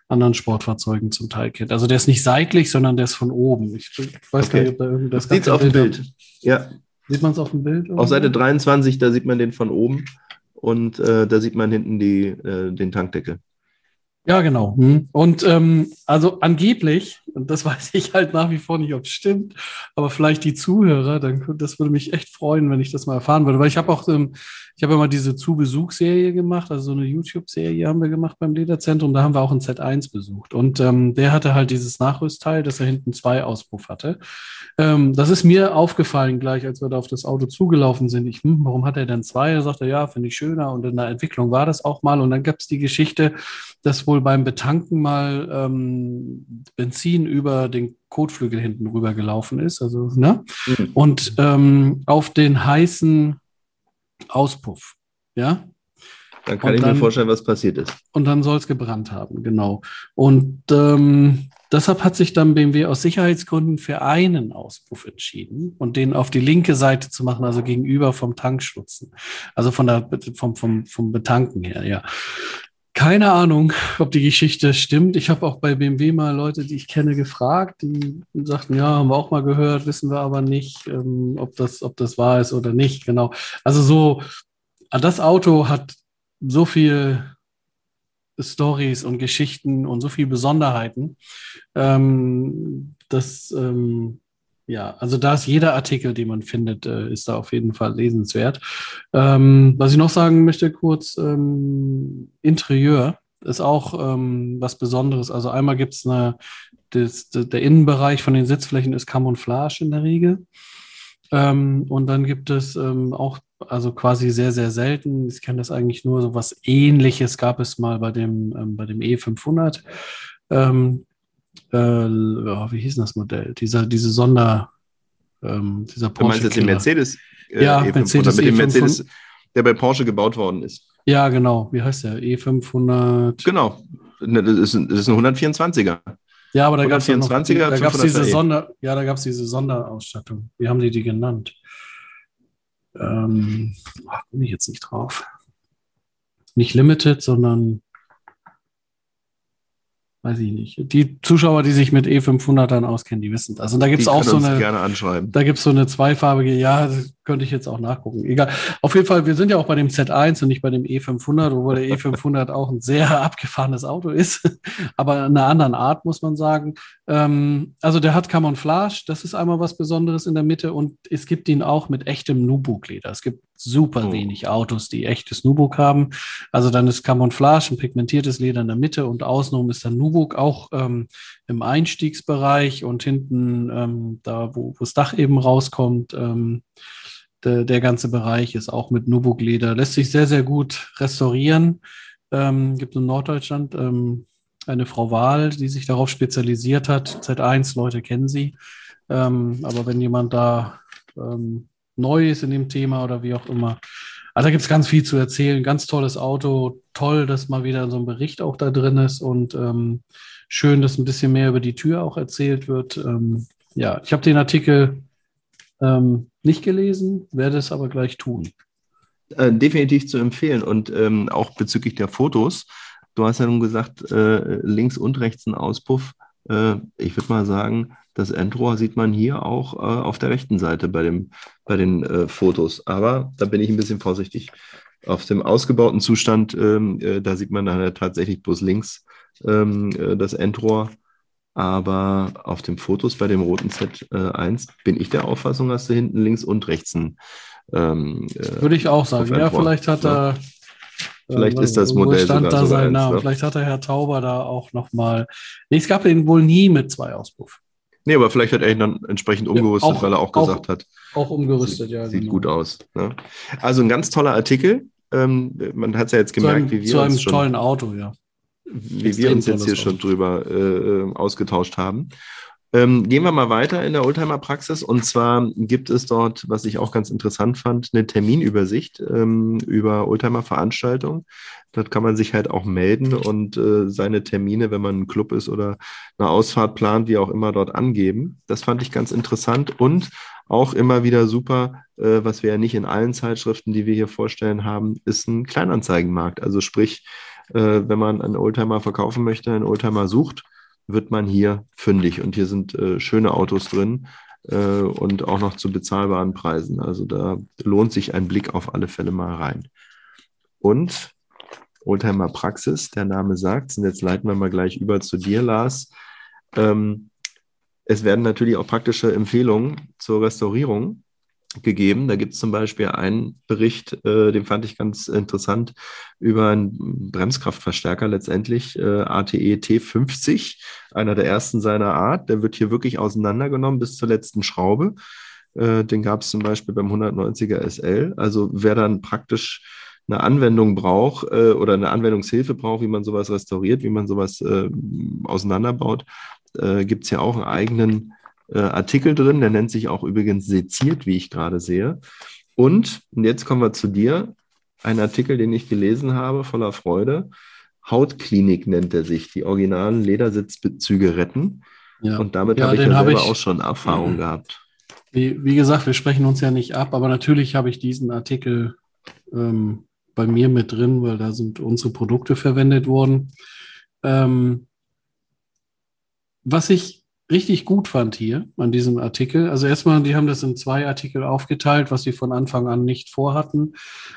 anderen Sportfahrzeugen zum Teil kennt. Also der ist nicht seitlich, sondern der ist von oben. Ich weiß okay. gar nicht, ob da irgendwas Sieht auf dem Bild. Ja. Sieht man es auf dem Bild? Auf Seite 23, da sieht man den von oben und äh, da sieht man hinten die, äh, den Tankdeckel. Ja, genau. Hm. Und ähm, also angeblich, und das weiß ich halt nach wie vor nicht, ob es stimmt, aber vielleicht die Zuhörer, dann das würde mich echt freuen, wenn ich das mal erfahren würde. Weil ich habe auch, ähm, ich habe immer diese Zu-Besuch-Serie gemacht, also so eine YouTube-Serie haben wir gemacht beim Lederzentrum, da haben wir auch ein Z1 besucht. Und ähm, der hatte halt dieses Nachrüstteil, dass er hinten zwei Auspuff hatte. Ähm, das ist mir aufgefallen gleich, als wir da auf das Auto zugelaufen sind. Ich, hm, warum hat er denn zwei? Er sagte, ja, finde ich schöner. Und in der Entwicklung war das auch mal. Und dann gab es die Geschichte, dass wohl beim Betanken mal ähm, Benzin über den Kotflügel hinten rüber gelaufen ist. Also, ne? Mhm. Und ähm, auf den heißen Auspuff. Ja. Dann kann und ich dann, mir vorstellen, was passiert ist. Und dann soll es gebrannt haben, genau. Und ähm, deshalb hat sich dann BMW aus Sicherheitsgründen für einen Auspuff entschieden und den auf die linke Seite zu machen, also gegenüber vom Tankstutzen. Also von der, vom, vom, vom Betanken her, ja. Keine Ahnung, ob die Geschichte stimmt. Ich habe auch bei BMW mal Leute, die ich kenne, gefragt, die sagten, ja, haben wir auch mal gehört, wissen wir aber nicht, ähm, ob, das, ob das wahr ist oder nicht. Genau. Also so, das Auto hat so viel Stories und Geschichten und so viele Besonderheiten, ähm, dass ähm, ja, also da ist jeder Artikel, den man findet, äh, ist da auf jeden Fall lesenswert. Ähm, was ich noch sagen möchte, kurz, ähm, Interieur ist auch ähm, was Besonderes. Also einmal gibt es eine, das, der Innenbereich von den Sitzflächen ist Camouflage in der Regel. Ähm, und dann gibt es ähm, auch, also quasi sehr, sehr selten, ich kenne das eigentlich nur, so was ähnliches gab es mal bei dem, ähm, bei dem E500. Ähm, äh, wie hieß denn das Modell? Dieser, diese Sonder, ähm, dieser Porsche. Du meinst jetzt den Mercedes? Äh, ja, E500, Mercedes mit dem Mercedes, der bei Porsche gebaut worden ist. Ja, genau. Wie heißt der? E500. Genau. Ne, das ist, das ist ein 124er. Ja, aber da gab es da gab's diese Sonder, ja, da gab es diese Sonderausstattung. Wie haben die die genannt? Ähm, ach, bin ich jetzt nicht drauf. Nicht Limited, sondern weiß ich nicht. Die Zuschauer, die sich mit E500ern auskennen, die wissen das. Und da gibt es auch so eine. Gerne anschreiben. Da gibt es so eine zweifarbige, ja, könnte ich jetzt auch nachgucken. Egal. Auf jeden Fall, wir sind ja auch bei dem Z1 und nicht bei dem E500, obwohl der E500 auch ein sehr abgefahrenes Auto ist. Aber in einer anderen Art, muss man sagen. Ähm, also der hat Camouflage, das ist einmal was Besonderes in der Mitte und es gibt ihn auch mit echtem Nubuck-Leder. Es gibt super oh. wenig Autos, die echtes Nubuck haben. Also dann ist Camouflage, ein pigmentiertes Leder in der Mitte und außenrum ist dann Nubuck auch ähm, im Einstiegsbereich und hinten ähm, da, wo, wo das Dach eben rauskommt. Ähm, der, der, ganze Bereich ist auch mit Nubuck-Leder. Lässt sich sehr, sehr gut restaurieren. Ähm, gibt in Norddeutschland ähm, eine Frau Wahl, die sich darauf spezialisiert hat. Z1, Leute kennen sie. Ähm, aber wenn jemand da ähm, neu ist in dem Thema oder wie auch immer, also da gibt es ganz viel zu erzählen. Ganz tolles Auto, toll, dass mal wieder so ein Bericht auch da drin ist und ähm, schön, dass ein bisschen mehr über die Tür auch erzählt wird. Ähm, ja, ich habe den Artikel ähm, nicht gelesen, werde es aber gleich tun. Äh, definitiv zu empfehlen und ähm, auch bezüglich der Fotos. Du hast ja nun gesagt, äh, links und rechts ein Auspuff. Äh, ich würde mal sagen, das Endrohr sieht man hier auch äh, auf der rechten Seite bei, dem, bei den äh, Fotos. Aber da bin ich ein bisschen vorsichtig. Auf dem ausgebauten Zustand, ähm, äh, da sieht man dann tatsächlich bloß links ähm, das Endrohr. Aber auf den Fotos bei dem roten Z1 bin ich der Auffassung, dass du hinten links und rechts ein ähm, äh, Würde ich auch sagen. Ja, vielleicht hat er. Vielleicht äh, ist das Modell stand da so sein Name. Ne? Vielleicht hat der Herr Tauber da auch nochmal. Nee, es gab ihn wohl nie mit zwei Auspuff. Nee, aber vielleicht hat er ihn dann entsprechend umgerüstet, ja, auch, weil er auch gesagt auch, hat. Auch umgerüstet, sieht, ja. Sieht genau. gut aus. Ne? Also ein ganz toller Artikel. Ähm, man hat es ja jetzt gemerkt, einem, wie wir zu einem schon, tollen Auto, ja. Wie wir uns jetzt hier schon drüber äh, äh, ausgetauscht haben. Ähm, gehen wir mal weiter in der Oldtimer-Praxis. Und zwar gibt es dort, was ich auch ganz interessant fand, eine Terminübersicht ähm, über Oldtimer-Veranstaltungen. Dort kann man sich halt auch melden und äh, seine Termine, wenn man ein Club ist oder eine Ausfahrt plant, wie auch immer, dort angeben. Das fand ich ganz interessant und auch immer wieder super, äh, was wir ja nicht in allen Zeitschriften, die wir hier vorstellen haben, ist ein Kleinanzeigenmarkt. Also sprich, äh, wenn man einen Oldtimer verkaufen möchte, einen Oldtimer sucht, wird man hier fündig. Und hier sind äh, schöne Autos drin äh, und auch noch zu bezahlbaren Preisen. Also da lohnt sich ein Blick auf alle Fälle mal rein. Und Oldtimer Praxis, der Name sagt und jetzt leiten wir mal gleich über zu dir, Lars. Ähm, es werden natürlich auch praktische Empfehlungen zur Restaurierung gegeben. Da gibt es zum Beispiel einen Bericht, äh, den fand ich ganz interessant, über einen Bremskraftverstärker letztendlich, äh, ATE T50, einer der ersten seiner Art. Der wird hier wirklich auseinandergenommen bis zur letzten Schraube. Äh, den gab es zum Beispiel beim 190er SL. Also wer dann praktisch eine Anwendung braucht äh, oder eine Anwendungshilfe braucht, wie man sowas restauriert, wie man sowas äh, auseinanderbaut, äh, gibt es ja auch einen eigenen äh, Artikel drin, der nennt sich auch übrigens seziert, wie ich gerade sehe. Und, und jetzt kommen wir zu dir, ein Artikel, den ich gelesen habe, voller Freude. Hautklinik nennt er sich, die originalen Ledersitzbezüge retten. Ja. Und damit ja, habe ich ja selber ich, auch schon Erfahrung mhm. gehabt. Wie, wie, gesagt, wir sprechen uns ja nicht ab, aber natürlich habe ich diesen Artikel ähm, bei mir mit drin, weil da sind unsere Produkte verwendet worden. Ähm, was ich richtig gut fand hier an diesem Artikel. Also erstmal, die haben das in zwei Artikel aufgeteilt, was sie von Anfang an nicht vorhatten.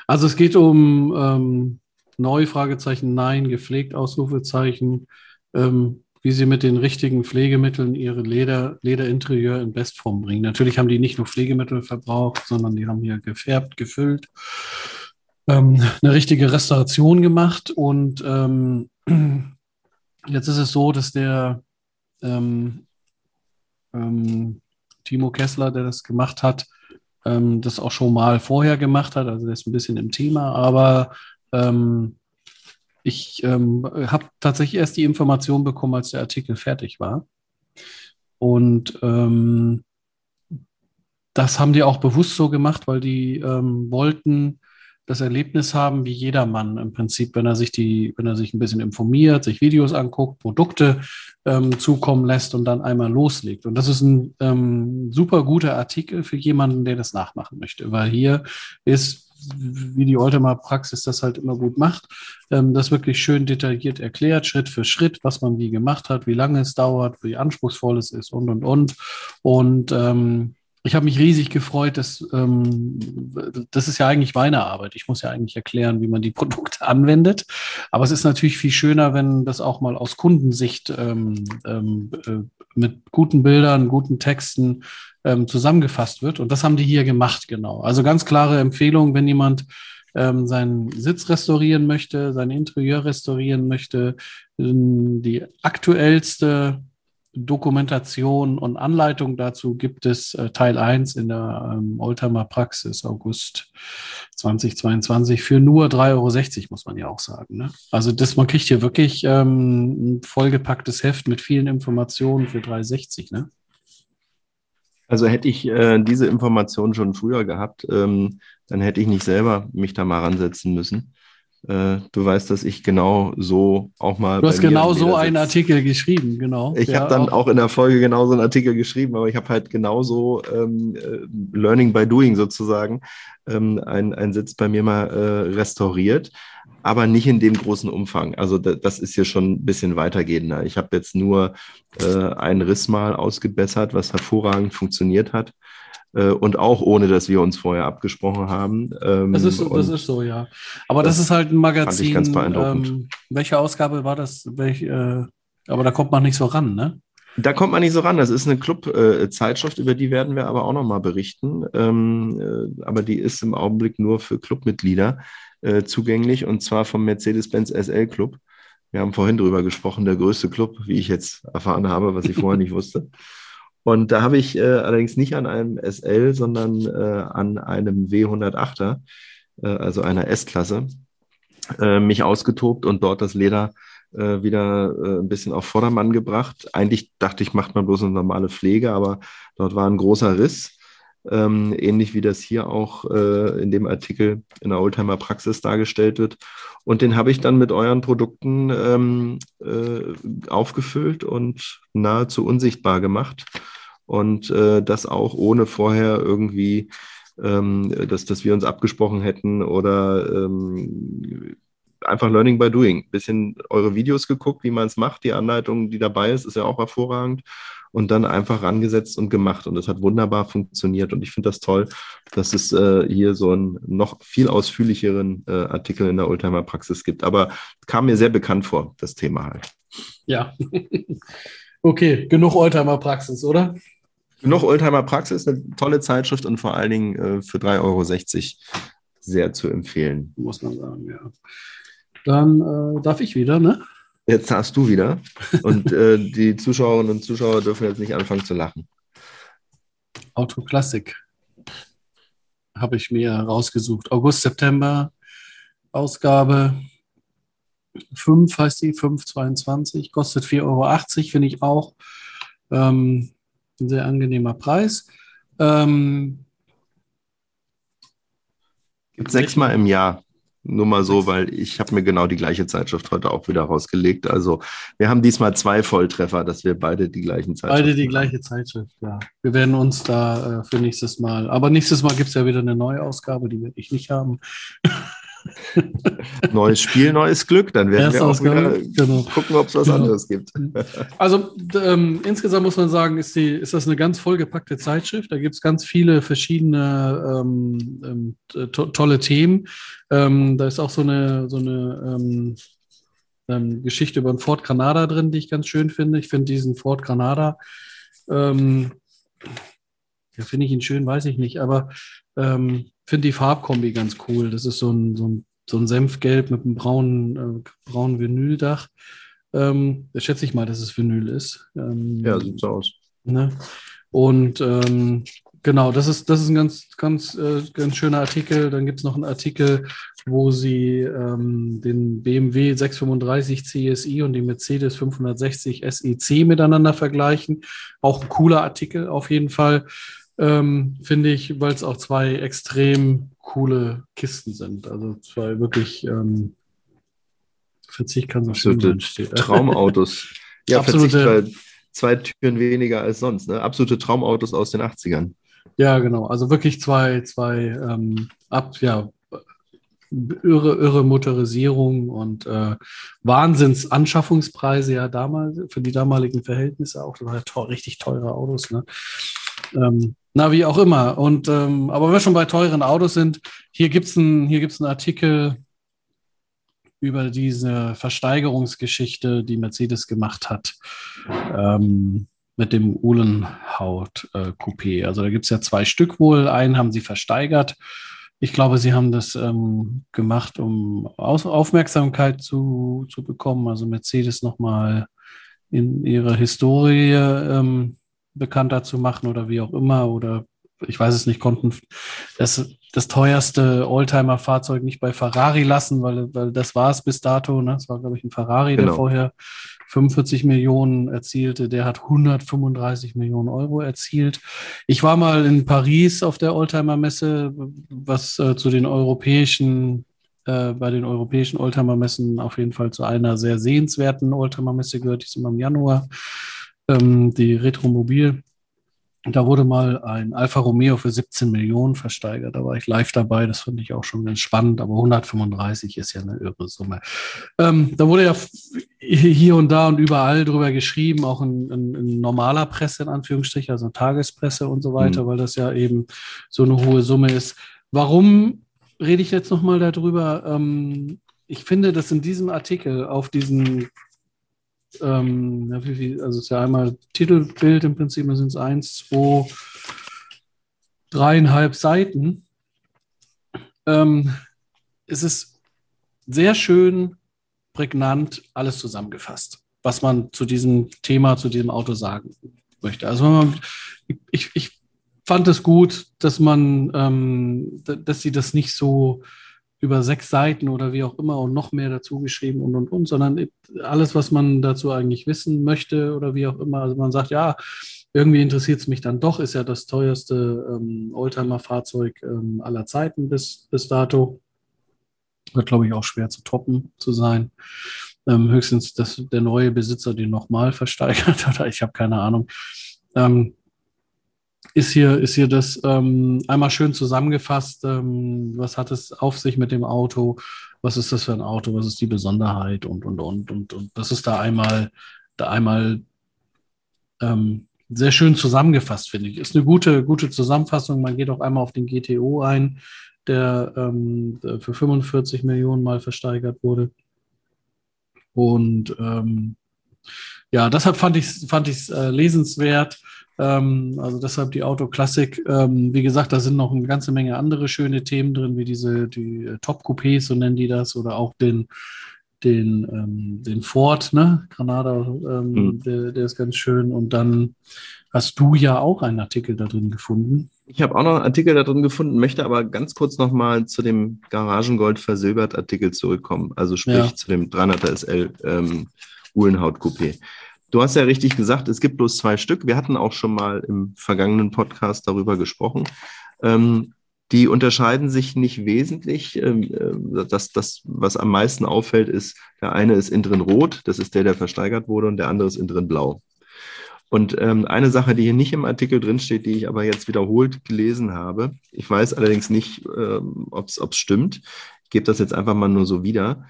Also es geht um ähm, neu, Fragezeichen, nein, gepflegt, Ausrufezeichen, ähm, wie sie mit den richtigen Pflegemitteln ihre Leder, Lederinterieur in Bestform bringen. Natürlich haben die nicht nur Pflegemittel verbraucht, sondern die haben hier gefärbt, gefüllt, ähm, eine richtige Restauration gemacht und ähm, jetzt ist es so, dass der ähm, ähm, Timo Kessler, der das gemacht hat, ähm, das auch schon mal vorher gemacht hat. Also der ist ein bisschen im Thema, aber ähm, ich ähm, habe tatsächlich erst die Information bekommen, als der Artikel fertig war. Und ähm, das haben die auch bewusst so gemacht, weil die ähm, wollten das Erlebnis haben, wie jedermann im Prinzip, wenn er sich die, wenn er sich ein bisschen informiert, sich Videos anguckt, Produkte ähm, zukommen lässt und dann einmal loslegt. Und das ist ein ähm, super guter Artikel für jemanden, der das nachmachen möchte, weil hier ist, wie die Ultima Praxis das halt immer gut macht, ähm, das wirklich schön detailliert erklärt, Schritt für Schritt, was man wie gemacht hat, wie lange es dauert, wie anspruchsvoll es ist und und und. Und ähm, ich habe mich riesig gefreut, dass ähm, das ist ja eigentlich meine Arbeit. Ich muss ja eigentlich erklären, wie man die Produkte anwendet. Aber es ist natürlich viel schöner, wenn das auch mal aus Kundensicht ähm, ähm, äh, mit guten Bildern, guten Texten ähm, zusammengefasst wird. Und das haben die hier gemacht, genau. Also ganz klare Empfehlung, wenn jemand ähm, seinen Sitz restaurieren möchte, sein Interieur restaurieren möchte, die aktuellste Dokumentation und Anleitung dazu gibt es äh, Teil 1 in der ähm, Oldtimer Praxis August 2022 für nur 3,60 Euro, muss man ja auch sagen. Ne? Also das, man kriegt hier wirklich ähm, ein vollgepacktes Heft mit vielen Informationen für 3,60. Ne? Also hätte ich äh, diese Information schon früher gehabt, ähm, dann hätte ich nicht selber mich da mal ransetzen müssen. Äh, du weißt, dass ich genau so auch mal. Du hast genau so einen Artikel geschrieben, genau. Ich ja, habe dann auch. auch. in der Folge genau so einen Artikel geschrieben, aber ich habe halt genauso ähm, äh, Learning by Doing sozusagen ähm, einen Sitz bei mir mal äh, restauriert aber nicht in dem großen Umfang. Also das ist hier schon ein bisschen weitergehender. Ich habe jetzt nur äh, einen Riss mal ausgebessert, was hervorragend funktioniert hat. Äh, und auch ohne, dass wir uns vorher abgesprochen haben. Ähm, das, ist, das ist so, ja. Aber das, das ist halt ein Magazin. Fand ich ganz beeindruckend. Ähm, welche Ausgabe war das? Welch, äh, aber da kommt man nicht so ran, ne? Da kommt man nicht so ran. Das ist eine Club-Zeitschrift, über die werden wir aber auch nochmal berichten. Ähm, äh, aber die ist im Augenblick nur für Clubmitglieder äh, zugänglich und zwar vom Mercedes-Benz SL Club. Wir haben vorhin drüber gesprochen, der größte Club, wie ich jetzt erfahren habe, was ich vorher nicht wusste. Und da habe ich äh, allerdings nicht an einem SL, sondern äh, an einem W108er, äh, also einer S-Klasse, äh, mich ausgetobt und dort das Leder äh, wieder äh, ein bisschen auf Vordermann gebracht. Eigentlich dachte ich, macht man bloß eine normale Pflege, aber dort war ein großer Riss ähm, ähnlich wie das hier auch in dem Artikel in der Oldtimer Praxis dargestellt wird. Und den habe ich dann mit euren Produkten ähm, äh, aufgefüllt und nahezu unsichtbar gemacht. Und äh, das auch ohne vorher irgendwie, ähm, dass, dass wir uns abgesprochen hätten oder ähm, einfach Learning by Doing. Bisschen eure Videos geguckt, wie man es macht. Die Anleitung, die dabei ist, ist ja auch hervorragend und dann einfach rangesetzt und gemacht. Und es hat wunderbar funktioniert. Und ich finde das toll, dass es äh, hier so einen noch viel ausführlicheren äh, Artikel in der Oldtimer Praxis gibt. Aber kam mir sehr bekannt vor, das Thema halt. Ja. okay, genug Oldtimer Praxis, oder? Genug Oldtimer Praxis, eine tolle Zeitschrift und vor allen Dingen äh, für 3,60 Euro sehr zu empfehlen. Muss man sagen, ja. Dann äh, darf ich wieder, ne? Jetzt hast du wieder. Und äh, die Zuschauerinnen und Zuschauer dürfen jetzt nicht anfangen zu lachen. Autoklassik habe ich mir rausgesucht. August, September, Ausgabe 5 heißt die, 5,22, kostet 4,80 Euro, finde ich auch ähm, ein sehr angenehmer Preis. Ähm, Gibt sechsmal im Jahr. Nur mal so, weil ich habe mir genau die gleiche Zeitschrift heute auch wieder rausgelegt. Also wir haben diesmal zwei Volltreffer, dass wir beide die gleichen Zeitschrift Beide die haben. gleiche Zeitschrift, ja. Wir werden uns da äh, für nächstes Mal, aber nächstes Mal gibt es ja wieder eine neue Ausgabe, die werde ich nicht haben. neues Spiel, neues Glück. Dann werden wir auch wieder genau. gucken, ob es was genau. anderes gibt. Also ähm, insgesamt muss man sagen, ist, die, ist das eine ganz vollgepackte Zeitschrift. Da gibt es ganz viele verschiedene ähm, ähm, to tolle Themen. Ähm, da ist auch so eine, so eine ähm, ähm, Geschichte über den Ford Granada drin, die ich ganz schön finde. Ich finde diesen Ford Granada, ja, finde ich ihn schön, weiß ich nicht, aber ähm, finde die Farbkombi ganz cool. Das ist so ein, so ein, so ein Senfgelb mit einem braunen, äh, braunen Vinyldach. Ähm, da schätze ich mal, dass es Vinyl ist. Ähm, ja, sieht so aus. Ne? Und ähm, genau, das ist, das ist ein ganz, ganz, äh, ganz schöner Artikel. Dann gibt es noch einen Artikel, wo sie ähm, den BMW 635 CSI und den Mercedes 560 SEC miteinander vergleichen. Auch ein cooler Artikel auf jeden Fall ähm, finde ich, weil es auch zwei extrem coole Kisten sind. Also zwei wirklich ähm, Verzicht kann so schön sein. Traumautos. ja, Absolute, zwei Türen weniger als sonst. Ne? Absolute Traumautos aus den 80ern. Ja, genau. Also wirklich zwei, zwei ähm, ab, ja, irre, irre Motorisierung und äh, Wahnsinns-Anschaffungspreise ja damals, für die damaligen Verhältnisse auch. Das waren ja to richtig teure Autos. Ne? Ähm, na, wie auch immer. Und ähm, aber wenn wir schon bei teuren Autos sind, hier gibt es einen Artikel über diese Versteigerungsgeschichte, die Mercedes gemacht hat. Ähm, mit dem Uhlenhaut-Coupé. Also da gibt es ja zwei Stück wohl. Einen haben sie versteigert. Ich glaube, sie haben das ähm, gemacht, um Aus Aufmerksamkeit zu, zu bekommen. Also Mercedes nochmal in ihrer Historie ähm, bekannter zu machen oder wie auch immer oder ich weiß es nicht, konnten das, das teuerste Oldtimer-Fahrzeug nicht bei Ferrari lassen, weil, weil das war es bis dato. Ne? Das war, glaube ich, ein Ferrari, genau. der vorher 45 Millionen erzielte, der hat 135 Millionen Euro erzielt. Ich war mal in Paris auf der Oldtimer-Messe, was äh, zu den europäischen, äh, bei den europäischen Oldtimer-Messen auf jeden Fall zu einer sehr sehenswerten Oldtimer-Messe gehört. Die ist immer im Januar, ähm, die Retromobil. Da wurde mal ein Alfa Romeo für 17 Millionen versteigert. Da war ich live dabei. Das fand ich auch schon ganz spannend. Aber 135 ist ja eine irre Summe. Ähm, da wurde ja hier und da und überall drüber geschrieben, auch in, in, in normaler Presse in Anführungsstrichen, also Tagespresse und so weiter, mhm. weil das ja eben so eine hohe Summe ist. Warum rede ich jetzt nochmal darüber? Ähm, ich finde, dass in diesem Artikel auf diesen ähm, wie viel, also es ist ja einmal Titelbild im Prinzip, da sind es eins, zwei, dreieinhalb Seiten. Ähm, es ist sehr schön, prägnant alles zusammengefasst, was man zu diesem Thema, zu diesem Auto sagen möchte. Also man, ich, ich fand es gut, dass man, ähm, dass sie das nicht so über sechs Seiten oder wie auch immer und noch mehr dazu geschrieben und und und, sondern alles, was man dazu eigentlich wissen möchte oder wie auch immer. Also man sagt, ja, irgendwie interessiert es mich dann doch, ist ja das teuerste ähm, Oldtimer-Fahrzeug ähm, aller Zeiten bis, bis dato. Wird, glaube ich, auch schwer zu toppen zu sein. Ähm, höchstens, dass der neue Besitzer den nochmal versteigert oder ich habe keine Ahnung. Ähm, ist hier, ist hier das ähm, einmal schön zusammengefasst. Ähm, was hat es auf sich mit dem Auto? Was ist das für ein Auto? Was ist die Besonderheit? Und, und, und, und, und das ist da einmal, da einmal ähm, sehr schön zusammengefasst, finde ich. Ist eine gute, gute Zusammenfassung. Man geht auch einmal auf den GTO ein, der ähm, für 45 Millionen mal versteigert wurde. Und ähm, ja, deshalb fand ich es fand äh, lesenswert. Ähm, also deshalb die Autoklassik. Ähm, wie gesagt, da sind noch eine ganze Menge andere schöne Themen drin, wie diese die äh, Top-Coupés, so nennen die das, oder auch den, den, ähm, den Ford, ne? Granada, ähm, mhm. der, der ist ganz schön. Und dann hast du ja auch einen Artikel da drin gefunden. Ich habe auch noch einen Artikel da drin gefunden, möchte aber ganz kurz nochmal zu dem Garagengold versilbert Artikel zurückkommen. Also sprich ja. zu dem 300er SL ähm, Uhlenhaut-Coupé. Du hast ja richtig gesagt, es gibt bloß zwei Stück. Wir hatten auch schon mal im vergangenen Podcast darüber gesprochen. Ähm, die unterscheiden sich nicht wesentlich. Ähm, äh, das, das, was am meisten auffällt, ist, der eine ist innen drin rot, das ist der, der versteigert wurde, und der andere ist innen drin blau. Und ähm, eine Sache, die hier nicht im Artikel drinsteht, die ich aber jetzt wiederholt gelesen habe, ich weiß allerdings nicht, ähm, ob es stimmt, ich gebe das jetzt einfach mal nur so wieder,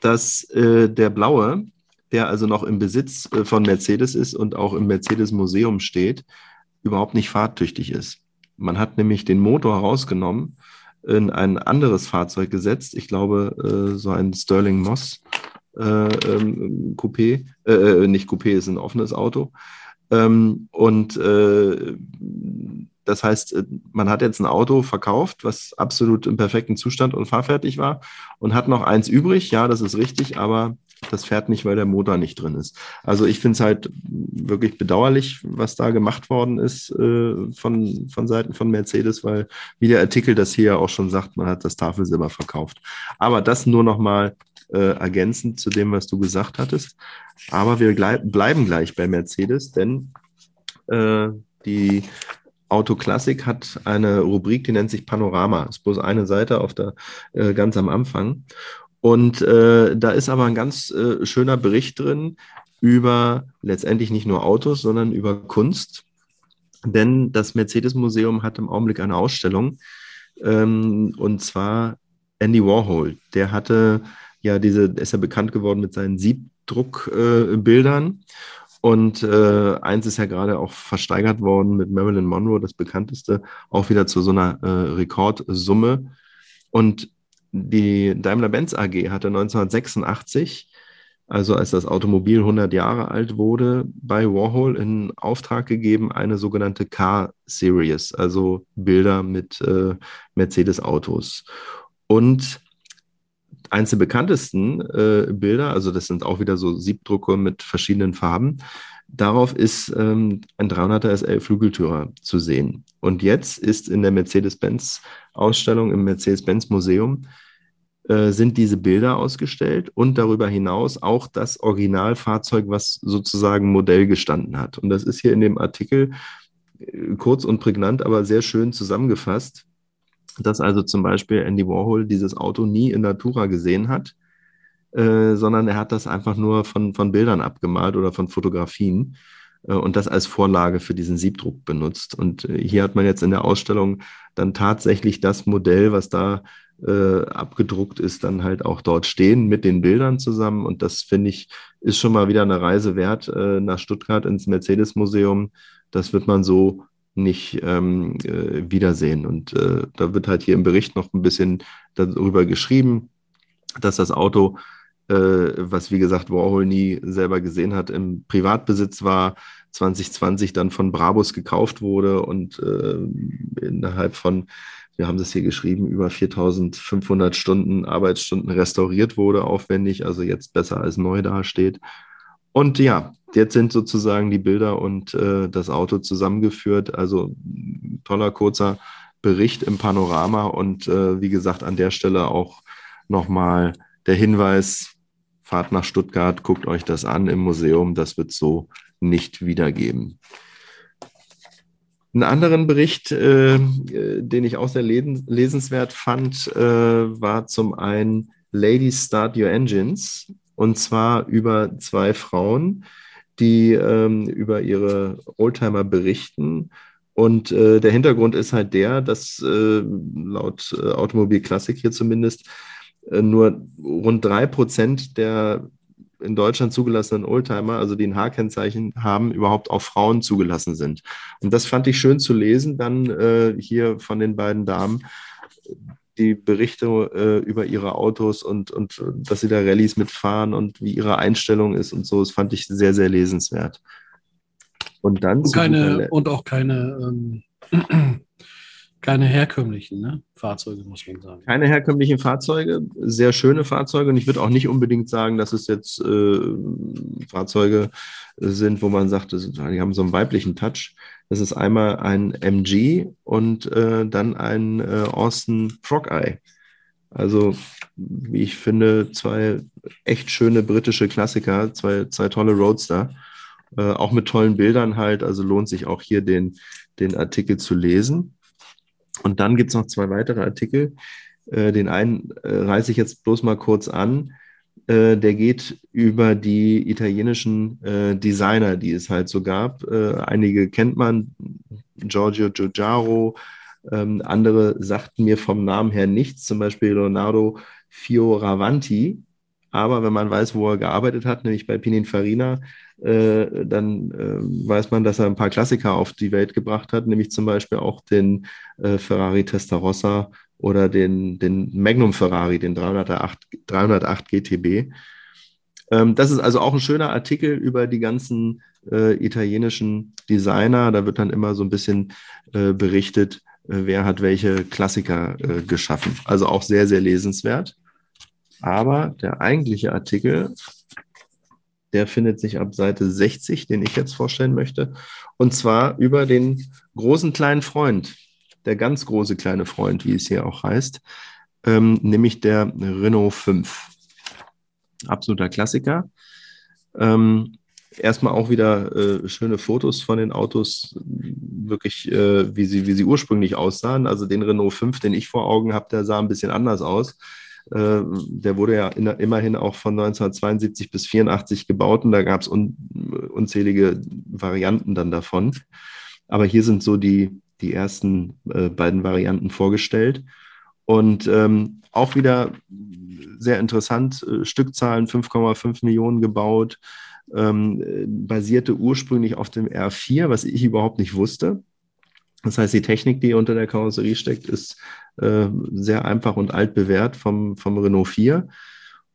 dass äh, der blaue, der also noch im Besitz äh, von Mercedes ist und auch im Mercedes-Museum steht, überhaupt nicht fahrtüchtig ist. Man hat nämlich den Motor herausgenommen, in ein anderes Fahrzeug gesetzt. Ich glaube, äh, so ein Sterling Moss äh, ähm, Coupé, nicht Coupé, ist ein offenes Auto. Ähm, und das heißt, man hat jetzt ein Auto verkauft, was absolut im perfekten Zustand und fahrfertig war und hat noch eins übrig. Ja, das ist richtig, aber das fährt nicht, weil der Motor nicht drin ist. Also ich finde es halt wirklich bedauerlich, was da gemacht worden ist äh, von, von Seiten von Mercedes, weil wie der Artikel das hier auch schon sagt, man hat das Tafelsilber verkauft. Aber das nur noch mal äh, ergänzend zu dem, was du gesagt hattest. Aber wir bleiben gleich bei Mercedes, denn äh, die Autoklassik hat eine Rubrik, die nennt sich Panorama. Ist bloß eine Seite auf der äh, ganz am Anfang. Und äh, da ist aber ein ganz äh, schöner Bericht drin über letztendlich nicht nur Autos, sondern über Kunst. Denn das Mercedes-Museum hat im Augenblick eine Ausstellung. Ähm, und zwar Andy Warhol. Der hatte ja diese, ist ja bekannt geworden mit seinen Siebdruckbildern. Äh, und äh, eins ist ja gerade auch versteigert worden mit Marilyn Monroe, das bekannteste, auch wieder zu so einer äh, Rekordsumme. Und die Daimler-Benz AG hatte 1986, also als das Automobil 100 Jahre alt wurde, bei Warhol in Auftrag gegeben, eine sogenannte Car Series, also Bilder mit äh, Mercedes-Autos. Und eins der bekanntesten äh, Bilder, also das sind auch wieder so Siebdrucke mit verschiedenen Farben, darauf ist ähm, ein 300er SL Flügeltürer zu sehen. Und jetzt ist in der Mercedes-Benz-Ausstellung im Mercedes-Benz-Museum äh, sind diese Bilder ausgestellt und darüber hinaus auch das Originalfahrzeug, was sozusagen Modell gestanden hat. Und das ist hier in dem Artikel äh, kurz und prägnant, aber sehr schön zusammengefasst, dass also zum Beispiel Andy Warhol dieses Auto nie in Natura gesehen hat, äh, sondern er hat das einfach nur von, von Bildern abgemalt oder von Fotografien äh, und das als Vorlage für diesen Siebdruck benutzt. Und äh, hier hat man jetzt in der Ausstellung dann tatsächlich das Modell, was da äh, abgedruckt ist, dann halt auch dort stehen mit den Bildern zusammen. Und das finde ich, ist schon mal wieder eine Reise wert äh, nach Stuttgart ins Mercedes-Museum. Das wird man so nicht ähm, äh, wiedersehen. Und äh, da wird halt hier im Bericht noch ein bisschen darüber geschrieben, dass das Auto, äh, was wie gesagt Warhol nie selber gesehen hat, im Privatbesitz war, 2020 dann von Brabus gekauft wurde und äh, innerhalb von wir haben das hier geschrieben, über 4500 Stunden Arbeitsstunden restauriert wurde, aufwendig, also jetzt besser als neu dasteht. Und ja, jetzt sind sozusagen die Bilder und äh, das Auto zusammengeführt. Also toller kurzer Bericht im Panorama und äh, wie gesagt an der Stelle auch nochmal der Hinweis, fahrt nach Stuttgart, guckt euch das an im Museum, das wird so nicht wiedergeben. Einen anderen Bericht, äh, den ich auch sehr lesenswert fand, äh, war zum einen Ladies Start Your Engines und zwar über zwei Frauen, die ähm, über ihre Oldtimer berichten. Und äh, der Hintergrund ist halt der, dass äh, laut äh, Automobilklassik hier zumindest nur rund drei Prozent der in Deutschland zugelassenen Oldtimer, also die ein H-Kennzeichen haben, überhaupt auch Frauen zugelassen sind. Und das fand ich schön zu lesen, dann äh, hier von den beiden Damen, die Berichte äh, über ihre Autos und, und dass sie da Rallyes mitfahren und wie ihre Einstellung ist und so. Das fand ich sehr, sehr lesenswert. Und dann. Und, keine, und auch keine ähm, keine herkömmlichen ne? Fahrzeuge, muss man sagen. Keine herkömmlichen Fahrzeuge, sehr schöne Fahrzeuge. Und ich würde auch nicht unbedingt sagen, dass es jetzt äh, Fahrzeuge sind, wo man sagt, die haben so einen weiblichen Touch. Das ist einmal ein MG und äh, dann ein äh, Austin Frog Eye. Also, wie ich finde, zwei echt schöne britische Klassiker, zwei, zwei tolle Roadster. Äh, auch mit tollen Bildern halt. Also lohnt sich auch hier den, den Artikel zu lesen. Und dann gibt es noch zwei weitere Artikel. Äh, den einen äh, reiße ich jetzt bloß mal kurz an. Äh, der geht über die italienischen äh, Designer, die es halt so gab. Äh, einige kennt man, Giorgio Giugiaro, ähm, andere sagten mir vom Namen her nichts, zum Beispiel Leonardo Fioravanti. Aber wenn man weiß, wo er gearbeitet hat, nämlich bei Pininfarina, äh, dann äh, weiß man, dass er ein paar Klassiker auf die Welt gebracht hat, nämlich zum Beispiel auch den äh, Ferrari Testarossa oder den, den Magnum Ferrari, den 308, 308 GTB. Ähm, das ist also auch ein schöner Artikel über die ganzen äh, italienischen Designer. Da wird dann immer so ein bisschen äh, berichtet, wer hat welche Klassiker geschaffen. Also auch sehr, sehr lesenswert. Aber der eigentliche Artikel der findet sich ab Seite 60, den ich jetzt vorstellen möchte. Und zwar über den großen kleinen Freund, der ganz große kleine Freund, wie es hier auch heißt, ähm, nämlich der Renault 5. Absoluter Klassiker. Ähm, erstmal auch wieder äh, schöne Fotos von den Autos, wirklich, äh, wie, sie, wie sie ursprünglich aussahen. Also den Renault 5, den ich vor Augen habe, der sah ein bisschen anders aus. Äh, der wurde ja in, immerhin auch von 1972 bis 84 gebaut und da gab es un, unzählige Varianten dann davon. Aber hier sind so die, die ersten äh, beiden Varianten vorgestellt. Und ähm, auch wieder sehr interessant, äh, Stückzahlen 5,5 Millionen gebaut, ähm, basierte ursprünglich auf dem R4, was ich überhaupt nicht wusste. Das heißt, die Technik, die unter der Karosserie steckt, ist äh, sehr einfach und alt bewährt vom, vom Renault 4.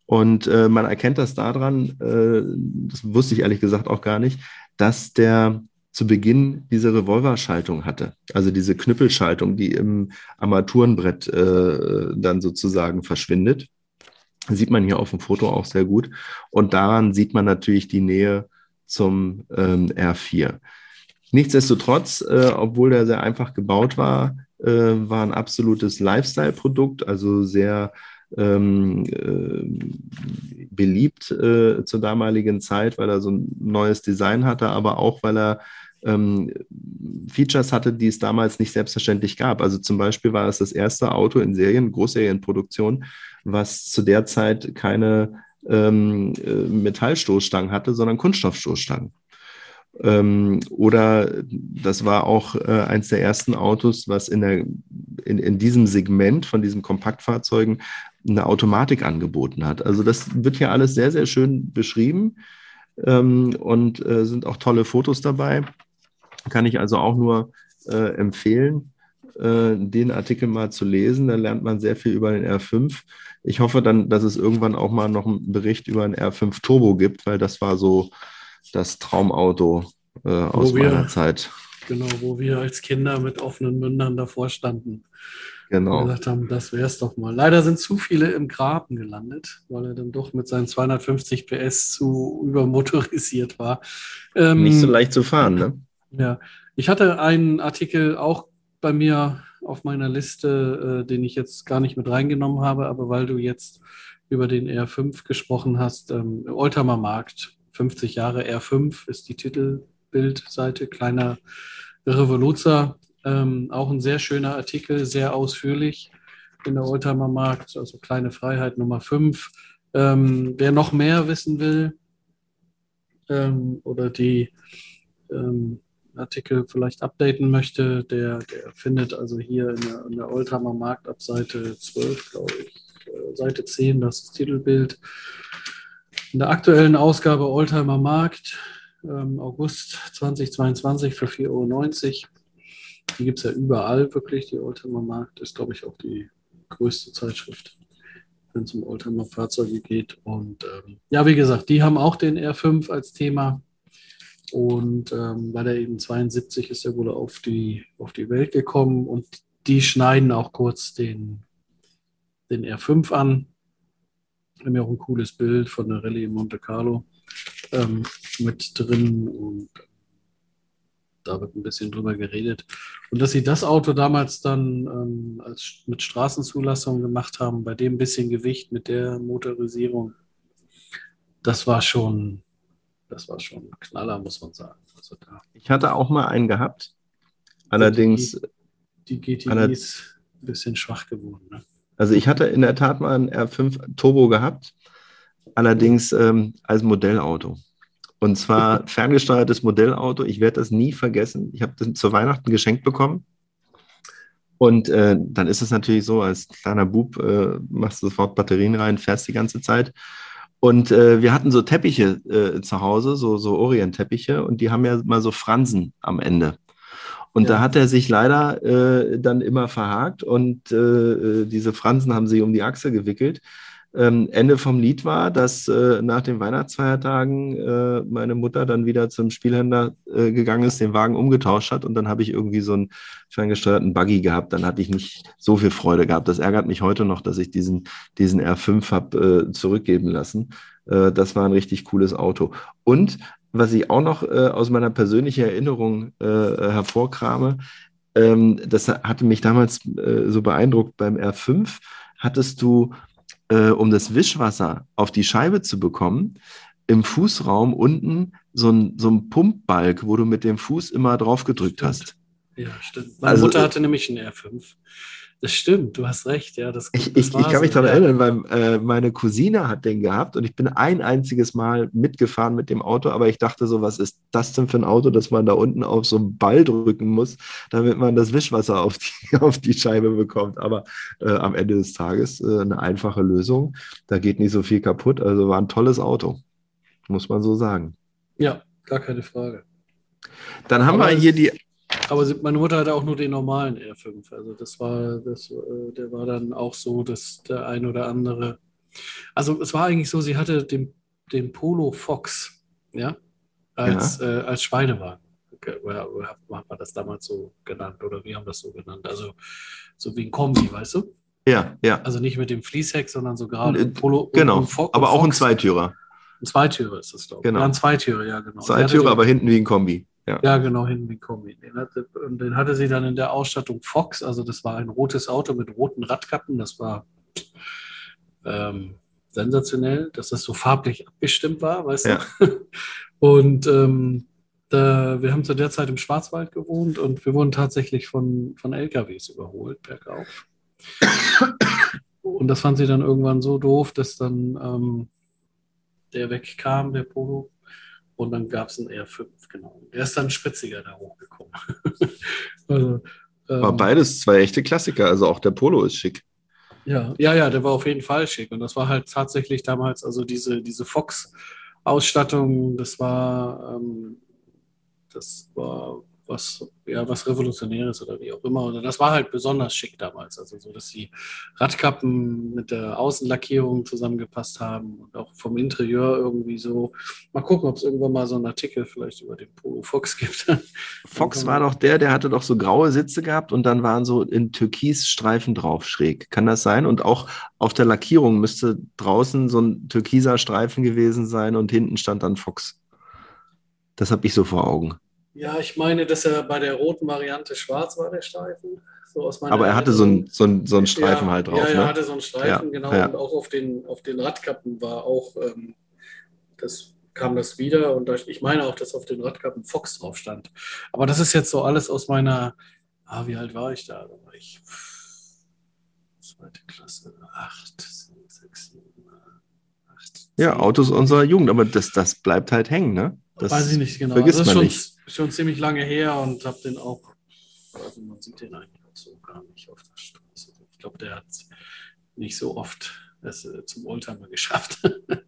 Und äh, man erkennt das daran, äh, das wusste ich ehrlich gesagt auch gar nicht, dass der zu Beginn diese Revolverschaltung hatte. Also diese Knüppelschaltung, die im Armaturenbrett äh, dann sozusagen verschwindet. Sieht man hier auf dem Foto auch sehr gut. Und daran sieht man natürlich die Nähe zum ähm, R4. Nichtsdestotrotz, äh, obwohl der sehr einfach gebaut war, äh, war ein absolutes Lifestyle-Produkt, also sehr ähm, äh, beliebt äh, zur damaligen Zeit, weil er so ein neues Design hatte, aber auch, weil er ähm, Features hatte, die es damals nicht selbstverständlich gab. Also zum Beispiel war es das erste Auto in Serien, Großserienproduktion, was zu der Zeit keine ähm, äh, Metallstoßstangen hatte, sondern Kunststoffstoßstangen. Ähm, oder das war auch äh, eins der ersten Autos, was in, der, in, in diesem Segment von diesen Kompaktfahrzeugen eine Automatik angeboten hat. Also das wird hier alles sehr, sehr schön beschrieben ähm, und äh, sind auch tolle Fotos dabei. Kann ich also auch nur äh, empfehlen, äh, den Artikel mal zu lesen. Da lernt man sehr viel über den R5. Ich hoffe dann, dass es irgendwann auch mal noch einen Bericht über den R5 Turbo gibt, weil das war so das Traumauto äh, aus wir, meiner Zeit. Genau, wo wir als Kinder mit offenen Mündern davor standen. Genau. Und gesagt haben, das wäre es doch mal. Leider sind zu viele im Graben gelandet, weil er dann doch mit seinen 250 PS zu übermotorisiert war. Ähm, Nicht so leicht zu fahren, ne? Ja, ich hatte einen Artikel auch bei mir auf meiner Liste, äh, den ich jetzt gar nicht mit reingenommen habe, aber weil du jetzt über den R5 gesprochen hast, ähm, Oldtimer Markt, 50 Jahre R5 ist die Titelbildseite, kleiner Revoluzer, ähm, auch ein sehr schöner Artikel, sehr ausführlich in der Oldtimer Markt, also kleine Freiheit Nummer 5. Ähm, wer noch mehr wissen will ähm, oder die ähm, Artikel vielleicht updaten möchte, der, der findet also hier in der, in der Oldtimer Markt ab Seite 12, glaube ich, äh, Seite 10, das Titelbild. In der aktuellen Ausgabe Oldtimer Markt, ähm, August 2022 für 4,90 Euro. Die gibt es ja überall wirklich. Die Oldtimer Markt ist, glaube ich, auch die größte Zeitschrift, wenn es um Oldtimer-Fahrzeuge geht. Und ähm, ja, wie gesagt, die haben auch den R5 als Thema. Und ähm, weil er eben 72 ist, er wohl auf die, auf die Welt gekommen und die schneiden auch kurz den, den R5 an. Haben ja auch ein cooles Bild von der Rallye in Monte Carlo ähm, mit drin und da wird ein bisschen drüber geredet. Und dass sie das Auto damals dann ähm, als, mit Straßenzulassung gemacht haben, bei dem bisschen Gewicht mit der Motorisierung, das war schon das war schon ein Knaller, muss man sagen. Also ich hatte auch mal einen gehabt. Allerdings. Die, die GTI ist ein bisschen schwach geworden. Ne? Also ich hatte in der Tat mal einen R5 Turbo gehabt, allerdings ähm, als Modellauto. Und zwar ferngesteuertes Modellauto. Ich werde das nie vergessen. Ich habe das zu Weihnachten geschenkt bekommen. Und äh, dann ist es natürlich so, als kleiner Bub äh, machst du sofort Batterien rein, fährst die ganze Zeit. Und äh, wir hatten so Teppiche äh, zu Hause, so, so Orient-Teppiche, und die haben ja mal so Fransen am Ende. Und ja. da hat er sich leider äh, dann immer verhakt und äh, äh, diese Fransen haben sich um die Achse gewickelt. Ähm, Ende vom Lied war, dass äh, nach den Weihnachtsfeiertagen äh, meine Mutter dann wieder zum Spielhändler äh, gegangen ist, den Wagen umgetauscht hat und dann habe ich irgendwie so einen ferngesteuerten Buggy gehabt. Dann hatte ich nicht so viel Freude gehabt. Das ärgert mich heute noch, dass ich diesen, diesen R5 habe äh, zurückgeben lassen. Äh, das war ein richtig cooles Auto. Und was ich auch noch äh, aus meiner persönlichen Erinnerung hervorkrame, ähm, das hatte mich damals so beeindruckt beim R5, hattest du äh, um das Wischwasser auf die Scheibe zu bekommen, im Fußraum unten so ein, so ein Pumpbalg, wo du mit dem Fuß immer drauf gedrückt hast. Ja, stimmt. Meine also, Mutter hatte nämlich einen R5. Das stimmt, du hast recht, ja. Das, ich, das ich, ich, kann mich daran erinnern, weil äh, meine Cousine hat den gehabt und ich bin ein einziges Mal mitgefahren mit dem Auto, aber ich dachte so, was ist das denn für ein Auto, dass man da unten auf so einen Ball drücken muss, damit man das Wischwasser auf die, auf die Scheibe bekommt. Aber äh, am Ende des Tages äh, eine einfache Lösung. Da geht nicht so viel kaputt. Also war ein tolles Auto, muss man so sagen. Ja, gar keine Frage. Dann haben aber wir hier die aber meine Mutter hatte auch nur den normalen R5. Also das war, das, äh, der war dann auch so, dass der ein oder andere. Also es war eigentlich so, sie hatte den, den Polo Fox, ja, als, ja. Äh, als Schweinewagen. Haben wir das damals so genannt? Oder wir haben das so genannt? Also so wie ein Kombi, weißt du? Ja, ja. Also nicht mit dem Fließheck, sondern so gerade ein Polo. Genau, Fo aber auch ein Zweitürer. Ein Zweitürer ist das, glaube ich. Genau. Ja, ein Zweitürer, ja, genau. Zweitürer, aber hinten wie ein Kombi. Ja. ja, genau, hinten wie Kombi. Den hatte, und den hatte sie dann in der Ausstattung Fox, also das war ein rotes Auto mit roten Radkappen, das war ähm, sensationell, dass das so farblich abgestimmt war, weißt Ja. du? Und ähm, da, wir haben zu der Zeit im Schwarzwald gewohnt und wir wurden tatsächlich von, von LKWs überholt, bergauf. Und das fand sie dann irgendwann so doof, dass dann ähm, der wegkam, der Polo. Und dann gab es einen R5, genau. Der ist dann spitziger da hochgekommen. also, War ähm, beides zwei echte Klassiker. Also auch der Polo ist schick. ja, ja, ja, der war auf jeden Fall schick. Und das war halt tatsächlich damals, also diese, diese Fox-Ausstattung, das war, ähm, das war was, ja, was Revolutionäres oder wie auch immer. Oder das war halt besonders schick damals. Also so, dass die Radkappen mit der Außenlackierung zusammengepasst haben und auch vom Interieur irgendwie so. Mal gucken, ob es irgendwann mal so einen Artikel vielleicht über den Polo Fox gibt. Fox war doch der, der hatte doch so graue Sitze gehabt und dann waren so in Türkisstreifen drauf schräg. Kann das sein? Und auch auf der Lackierung müsste draußen so ein türkiser Streifen gewesen sein und hinten stand dann Fox. Das habe ich so vor Augen. Ja, ich meine, dass er bei der roten Variante schwarz war, der Streifen. So aus meiner Aber er hatte so einen so einen- so einen Streifen ja, halt drauf. Ja, er ne? hatte so einen Streifen, Ja, genau. ja. Und auch auf den, auf den Radkappen war auch, ähm, das kam das wieder. Und ich meine auch, dass auf den Radkappen Fox drauf stand. Aber das ist jetzt so alles aus meiner, ah, wie alt war ich da? Da war ich zweite Klasse, acht, sechs, sieben, acht. Ja. Autos unserer Jugend, aber das, das bleibt halt hängen, ne? Das Weiß ich nicht genau. vergisst das ist man schon, nicht. schon ziemlich lange her und habe den auch, also man sieht den eigentlich auch so gar nicht auf der Straße. Ich glaube, der hat nicht so oft äh, zum Oldtimer geschafft.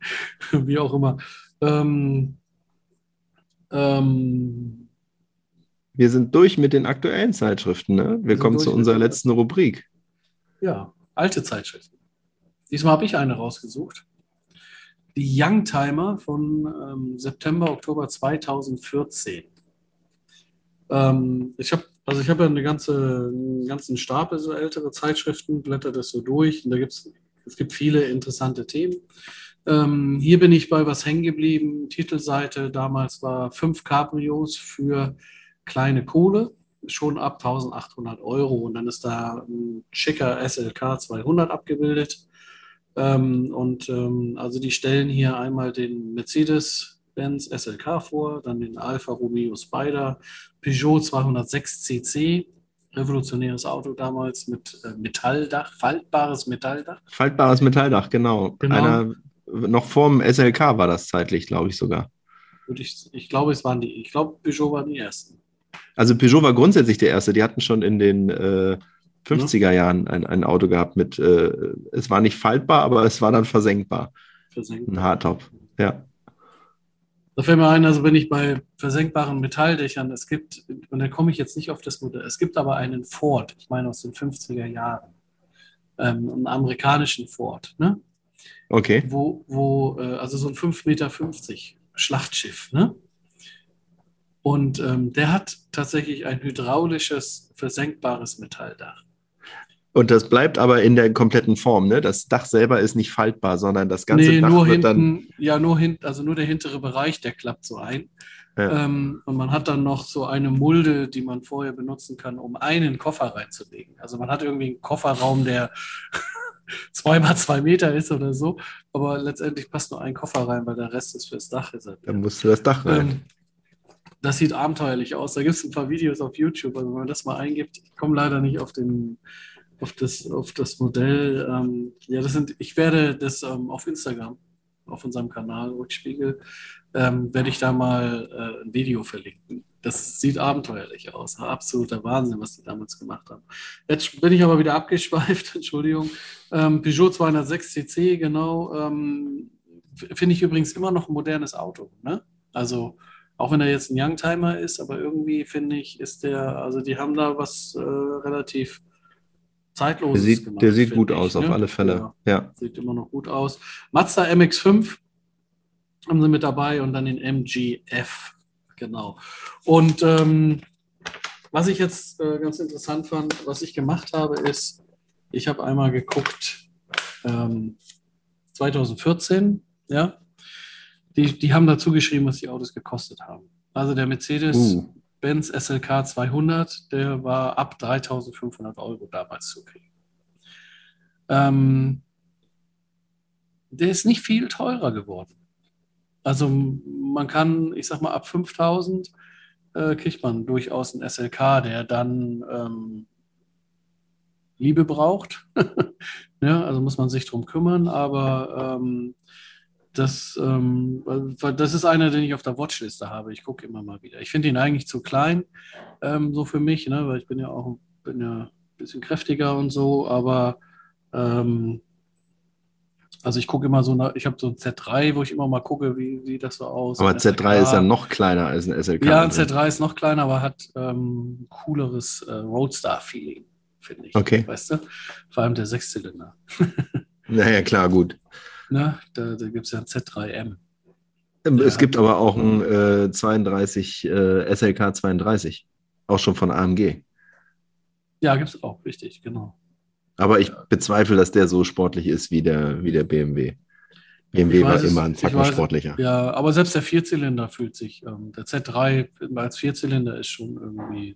Wie auch immer. Ähm, ähm, Wir sind durch mit den aktuellen Zeitschriften, ne? Wir sind kommen zu unserer letzten Rubrik. ja, alte Zeitschriften. Diesmal habe ich eine rausgesucht. Die Youngtimer von ähm, September, Oktober 2014. Ähm, ich habe also ich ja eine ganze, einen ganzen Stapel so ältere Zeitschriften, blätter das so durch und da gibt's es gibt viele interessante Themen. Ähm, hier bin ich bei was hängen geblieben. Titelseite damals war fünf Cabrios für kleine Kohle, schon ab 1800 Euro und dann ist da ein schicker SLK 200 abgebildet. Ähm, und ähm, also die stellen hier einmal den Mercedes-Benz SLK vor, dann den Alfa Romeo Spider, Peugeot 206 CC, revolutionäres Auto damals mit äh, Metalldach, faltbares Metalldach. Faltbares Metalldach, genau. Genau. Einer, noch vorm SLK war das zeitlich, glaube ich sogar. Ich, ich glaube, es waren die, ich glaube, Peugeot waren die ersten. Also Peugeot war grundsätzlich der erste. Die hatten schon in den äh, 50er Jahren ein, ein Auto gehabt mit, äh, es war nicht faltbar, aber es war dann versenkbar. Versenkt. Ein Hardtop. Ja. Da fällt mir ein, also wenn ich bei versenkbaren Metalldächern, es gibt, und da komme ich jetzt nicht auf das Modell, es gibt aber einen Ford, ich meine aus den 50er Jahren, ähm, einen amerikanischen Ford, ne? Okay. wo, wo äh, also so ein 5,50 Meter Schlachtschiff, ne? Und ähm, der hat tatsächlich ein hydraulisches, versenkbares Metalldach. Und das bleibt aber in der kompletten Form, ne? Das Dach selber ist nicht faltbar, sondern das ganze nee, Dach nur wird dann. hinten, ja, nur hinten, also nur der hintere Bereich, der klappt so ein. Ja. Ähm, und man hat dann noch so eine Mulde, die man vorher benutzen kann, um einen Koffer reinzulegen. Also man hat irgendwie einen Kofferraum, der zwei mal zwei Meter ist oder so, aber letztendlich passt nur ein Koffer rein, weil der Rest ist fürs Dach reserviert. Dann musst du das Dach rein. Ähm, das sieht abenteuerlich aus. Da gibt es ein paar Videos auf YouTube, also wenn man das mal eingibt. Ich komme leider nicht auf den auf das, auf das Modell. Ähm, ja, das sind, ich werde das ähm, auf Instagram, auf unserem Kanal Rückspiegel, ähm, werde ich da mal äh, ein Video verlinken. Das sieht abenteuerlich aus. Absoluter Wahnsinn, was die damals gemacht haben. Jetzt bin ich aber wieder abgeschweift, Entschuldigung. Ähm, Peugeot 206 CC, genau. Ähm, Finde ich übrigens immer noch ein modernes Auto. Ne? Also, auch wenn er jetzt ein Youngtimer ist, aber irgendwie finde ich, ist der, also die haben da was äh, relativ Der Zeitloses sieht, gemacht. der sieht gut ich, aus, ne? auf alle Fälle. Ja, Ja. sieht immer noch gut aus. Mazda MX5 haben sie mit dabei und dann den MGF. Genau. Und ähm, was ich jetzt äh, ganz interessant fand, was ich gemacht habe, ist, ich habe einmal geguckt, ähm, 2014, ja, die, die haben dazu geschrieben, was die Autos gekostet haben. Also der Mercedes Uh. Benz SLK 200, der war ab 3500 Euro damals zu kriegen. Ähm, der ist nicht viel teurer geworden. Also man kann, ich sag mal, ab 5000 äh, kriegt man durchaus einen SLK, der dann ähm, Liebe braucht. ja, also muss man sich drum kümmern, aber ähm, das, ähm, das ist einer, den ich auf der Watchliste habe. Ich gucke immer mal wieder. Ich finde ihn eigentlich zu klein, ähm, so für mich, ne, weil ich bin ja auch bin ja ein bisschen kräftiger und so, aber ähm, also ich gucke immer so, nach, ich habe so ein Z3, wo ich immer mal gucke, wie sieht das so aus. Aber Z3 SLK. ist ja noch kleiner als ein SLK. Ja, ein Z3 ist noch kleiner, aber hat ähm, cooleres äh, Roadstar-Feeling, finde ich. Okay. Weißt du? Vor allem der Sechszylinder. naja, klar, gut. Na, da da gibt es ja ein Z3M. Ähm, es gibt aber auch ein äh, 32 äh, SLK 32, auch schon von AMG. Ja, gibt es auch, richtig, genau. Aber ich bezweifle, dass der so sportlich ist wie der, wie der BMW. BMW war immer ein Zacken sportlicher. Ja, aber selbst der Vierzylinder fühlt sich, ähm, der Z3 als Vierzylinder ist schon irgendwie,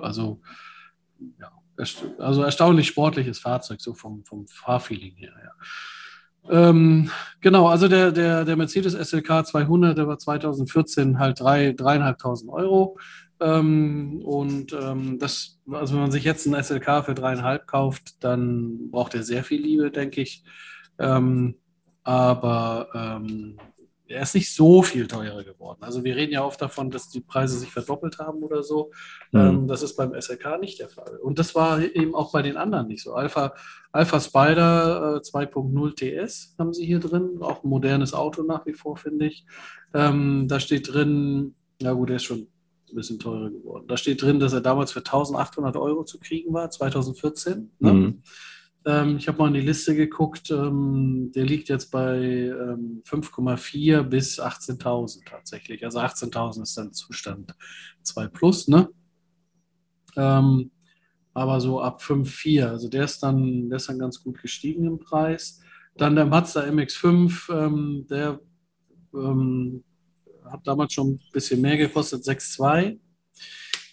also, ja, also erstaunlich sportliches Fahrzeug, so vom, vom Fahrfeeling her. Ja. Ähm, genau, also der, der, der Mercedes SLK 200, der war 2014 halt drei, dreieinhalbtausend Euro. Ähm, und ähm, das, also wenn man sich jetzt einen SLK für dreieinhalb kauft, dann braucht er sehr viel Liebe, denke ich. Ähm, aber ähm, er ist nicht so viel teurer geworden. Also wir reden ja oft davon, dass die Preise sich verdoppelt haben oder so. Mhm. das ist beim SLK nicht der Fall. Und das war eben auch bei den anderen nicht so. Alpha, Alpha Spider äh, 2.0 TS haben sie hier drin, auch ein modernes Auto nach wie vor, finde ich. Ähm, da steht drin, ja gut, der ist schon ein bisschen teurer geworden. Da steht drin, dass er damals für 1800 Euro zu kriegen war, 2014. Ne? Mhm. Ähm, ich habe mal in die Liste geguckt, ähm, der liegt jetzt bei ähm, 5,4 bis 18.000 tatsächlich. Also 18.000 ist dann Zustand 2 Plus, ne? Ähm, aber so ab 5,4, also der ist, dann, der ist dann ganz gut gestiegen im Preis. Dann der Mazda MX5, ähm, der ähm, hat damals schon ein bisschen mehr gekostet, 6,2.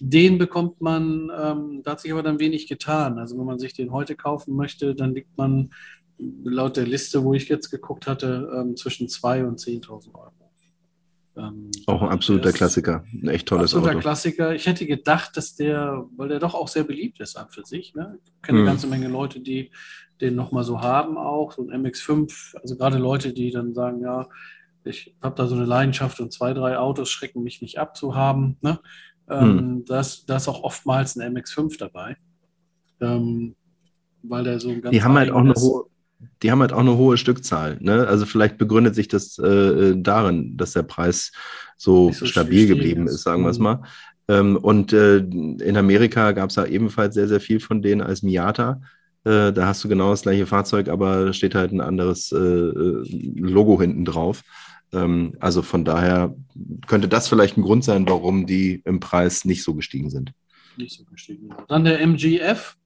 Den bekommt man, ähm, da hat sich aber dann wenig getan. Also wenn man sich den heute kaufen möchte, dann liegt man laut der Liste, wo ich jetzt geguckt hatte, ähm, zwischen 2.000 und 10.000 Euro. Ähm, auch ein absoluter Klassiker, ein echt tolles absoluter Auto. Klassiker. Ich hätte gedacht, dass der, weil der doch auch sehr beliebt ist an für sich. Ne? Ich kenne mhm. eine ganze Menge Leute, die den nochmal so haben auch, so ein MX5, also gerade Leute, die dann sagen, ja, ich habe da so eine Leidenschaft und zwei, drei Autos schrecken mich nicht ab zu haben. Ne? Ähm, hm. da, ist, auch oftmals ein MX5 dabei. Ähm, weil der so ein ganz die haben halt auch eine hohe, die haben halt auch eine hohe Stückzahl. Ne? Also vielleicht begründet sich das äh, darin, dass der Preis so, so stabil geblieben ist, sagen wir es mhm. mal. Ähm, und äh, in Amerika gab es da ebenfalls sehr, sehr viel von denen als Miata. Äh, da hast du genau das gleiche Fahrzeug, aber steht halt ein anderes äh, äh, Logo hinten drauf. Ähm, also von daher könnte das vielleicht ein Grund sein, warum die im Preis nicht so gestiegen sind. Nicht so gestiegen. Dann der MGF.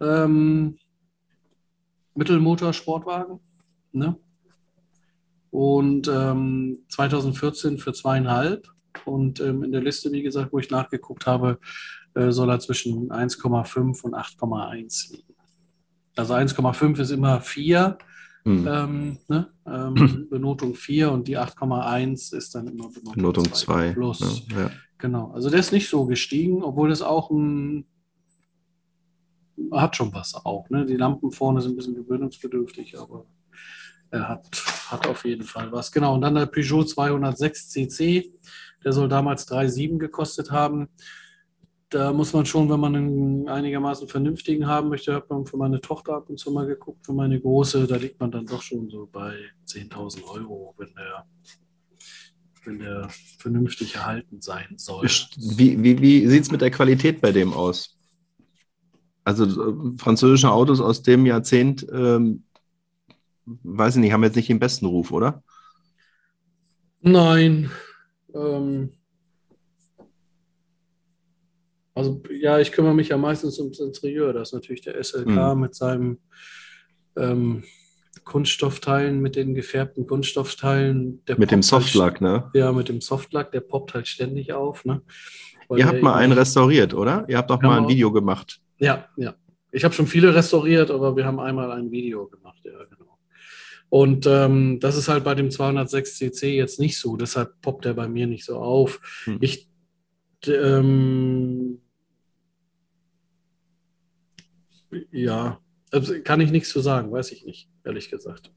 Ähm, Mittelmotor-Sportwagen. Ne? Und ähm, 2014 für zweieinhalb. Und ähm, in der Liste, wie gesagt, wo ich nachgeguckt habe, äh, soll er zwischen 1,5 und 8,1 liegen. Also 1,5 ist immer 4 hm. Ähm, ne? ähm, Benotung 4 und die 8,1 ist dann immer Benotung, Benotung 2 plus. Ja, ja. Genau, also der ist nicht so gestiegen, obwohl das auch ein hat schon was auch. Ne? Die Lampen vorne sind ein bisschen gewöhnungsbedürftig, aber er hat, hat auf jeden Fall was. Genau, und dann der Peugeot 206 CC, der soll damals 3,7 gekostet haben da muss man schon, wenn man einen einigermaßen vernünftigen haben möchte, hat man für meine Tochter ab und zu mal geguckt, für meine große, da liegt man dann doch schon so bei 10.000 Euro, wenn der, wenn der vernünftig erhalten sein soll. Wie, wie, wie sieht es mit der Qualität bei dem aus? Also äh, französische Autos aus dem Jahrzehnt, ähm, weiß ich nicht, haben jetzt nicht den besten Ruf, oder? Nein. Ähm, also ja, ich kümmere mich ja meistens ums Interieur. Das ist natürlich der SLK mhm. mit seinem ähm, Kunststoffteilen, mit den gefärbten Kunststoffteilen. mit dem halt Softlack, ne? Ja, mit dem Softlack, der poppt halt ständig auf. Ne? Ihr habt mal einen restauriert, oder? Ihr habt doch mal ein Video gemacht. Ja, ja. Ich habe schon viele restauriert, aber wir haben einmal ein Video gemacht, ja, genau. Und ähm, das ist halt bei dem 206 cc jetzt nicht so. Deshalb poppt er bei mir nicht so auf. Hm. Ich ähm, ja, also kann ich nichts zu sagen, weiß ich nicht, ehrlich gesagt.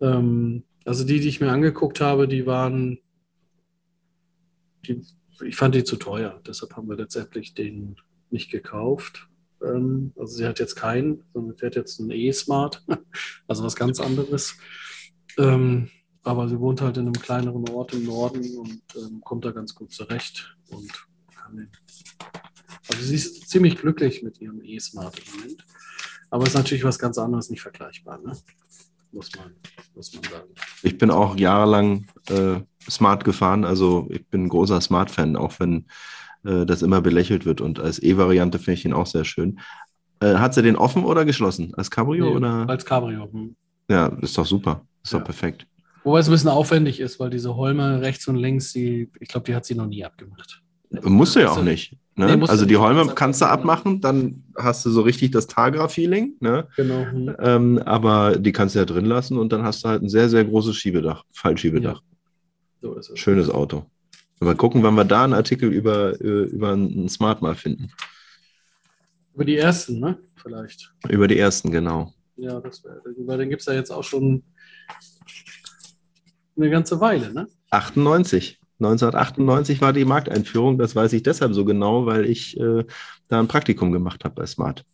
Ähm, also die, die ich mir angeguckt habe, die waren, die, ich fand die zu teuer. Deshalb haben wir letztendlich den nicht gekauft. Ähm, also sie hat jetzt keinen, sondern fährt jetzt einen E-Smart, also was ganz anderes. Ähm, aber sie wohnt halt in einem kleineren Ort im Norden und ähm, kommt da ganz gut zurecht und kann den. Also sie ist ziemlich glücklich mit ihrem E-Smart im Moment. Aber es ist natürlich was ganz anderes, nicht vergleichbar, ne? muss, man, muss man sagen. Ich bin auch jahrelang äh, Smart gefahren, also ich bin ein großer Smart-Fan, auch wenn äh, das immer belächelt wird. Und als E-Variante finde ich ihn auch sehr schön. Äh, hat sie den offen oder geschlossen? Als Cabrio nee, oder? Als Cabrio. Hm. Ja, ist doch super. Ist ja. doch perfekt. Wobei es ein bisschen aufwendig ist, weil diese Holme rechts und links, die, ich glaube, die hat sie noch nie abgemacht. Musst du ja auch nicht. Ne? Nee, also die Holme kannst du abmachen, dann hast du so richtig das Targa-Feeling. Ne? Genau. Hm. Ähm, aber die kannst du ja drin lassen und dann hast du halt ein sehr, sehr großes Schiebedach, Fallschiebedach. Ja. So Schönes Auto. Mal gucken, wann wir da einen Artikel über, äh, über einen Smart mal finden. Über die ersten, ne? Vielleicht. Über die ersten, genau. Ja, das wäre, weil den gibt es ja jetzt auch schon eine ganze Weile, ne? 98. 1998 war die Markteinführung, das weiß ich deshalb so genau, weil ich äh, da ein Praktikum gemacht habe bei Smart.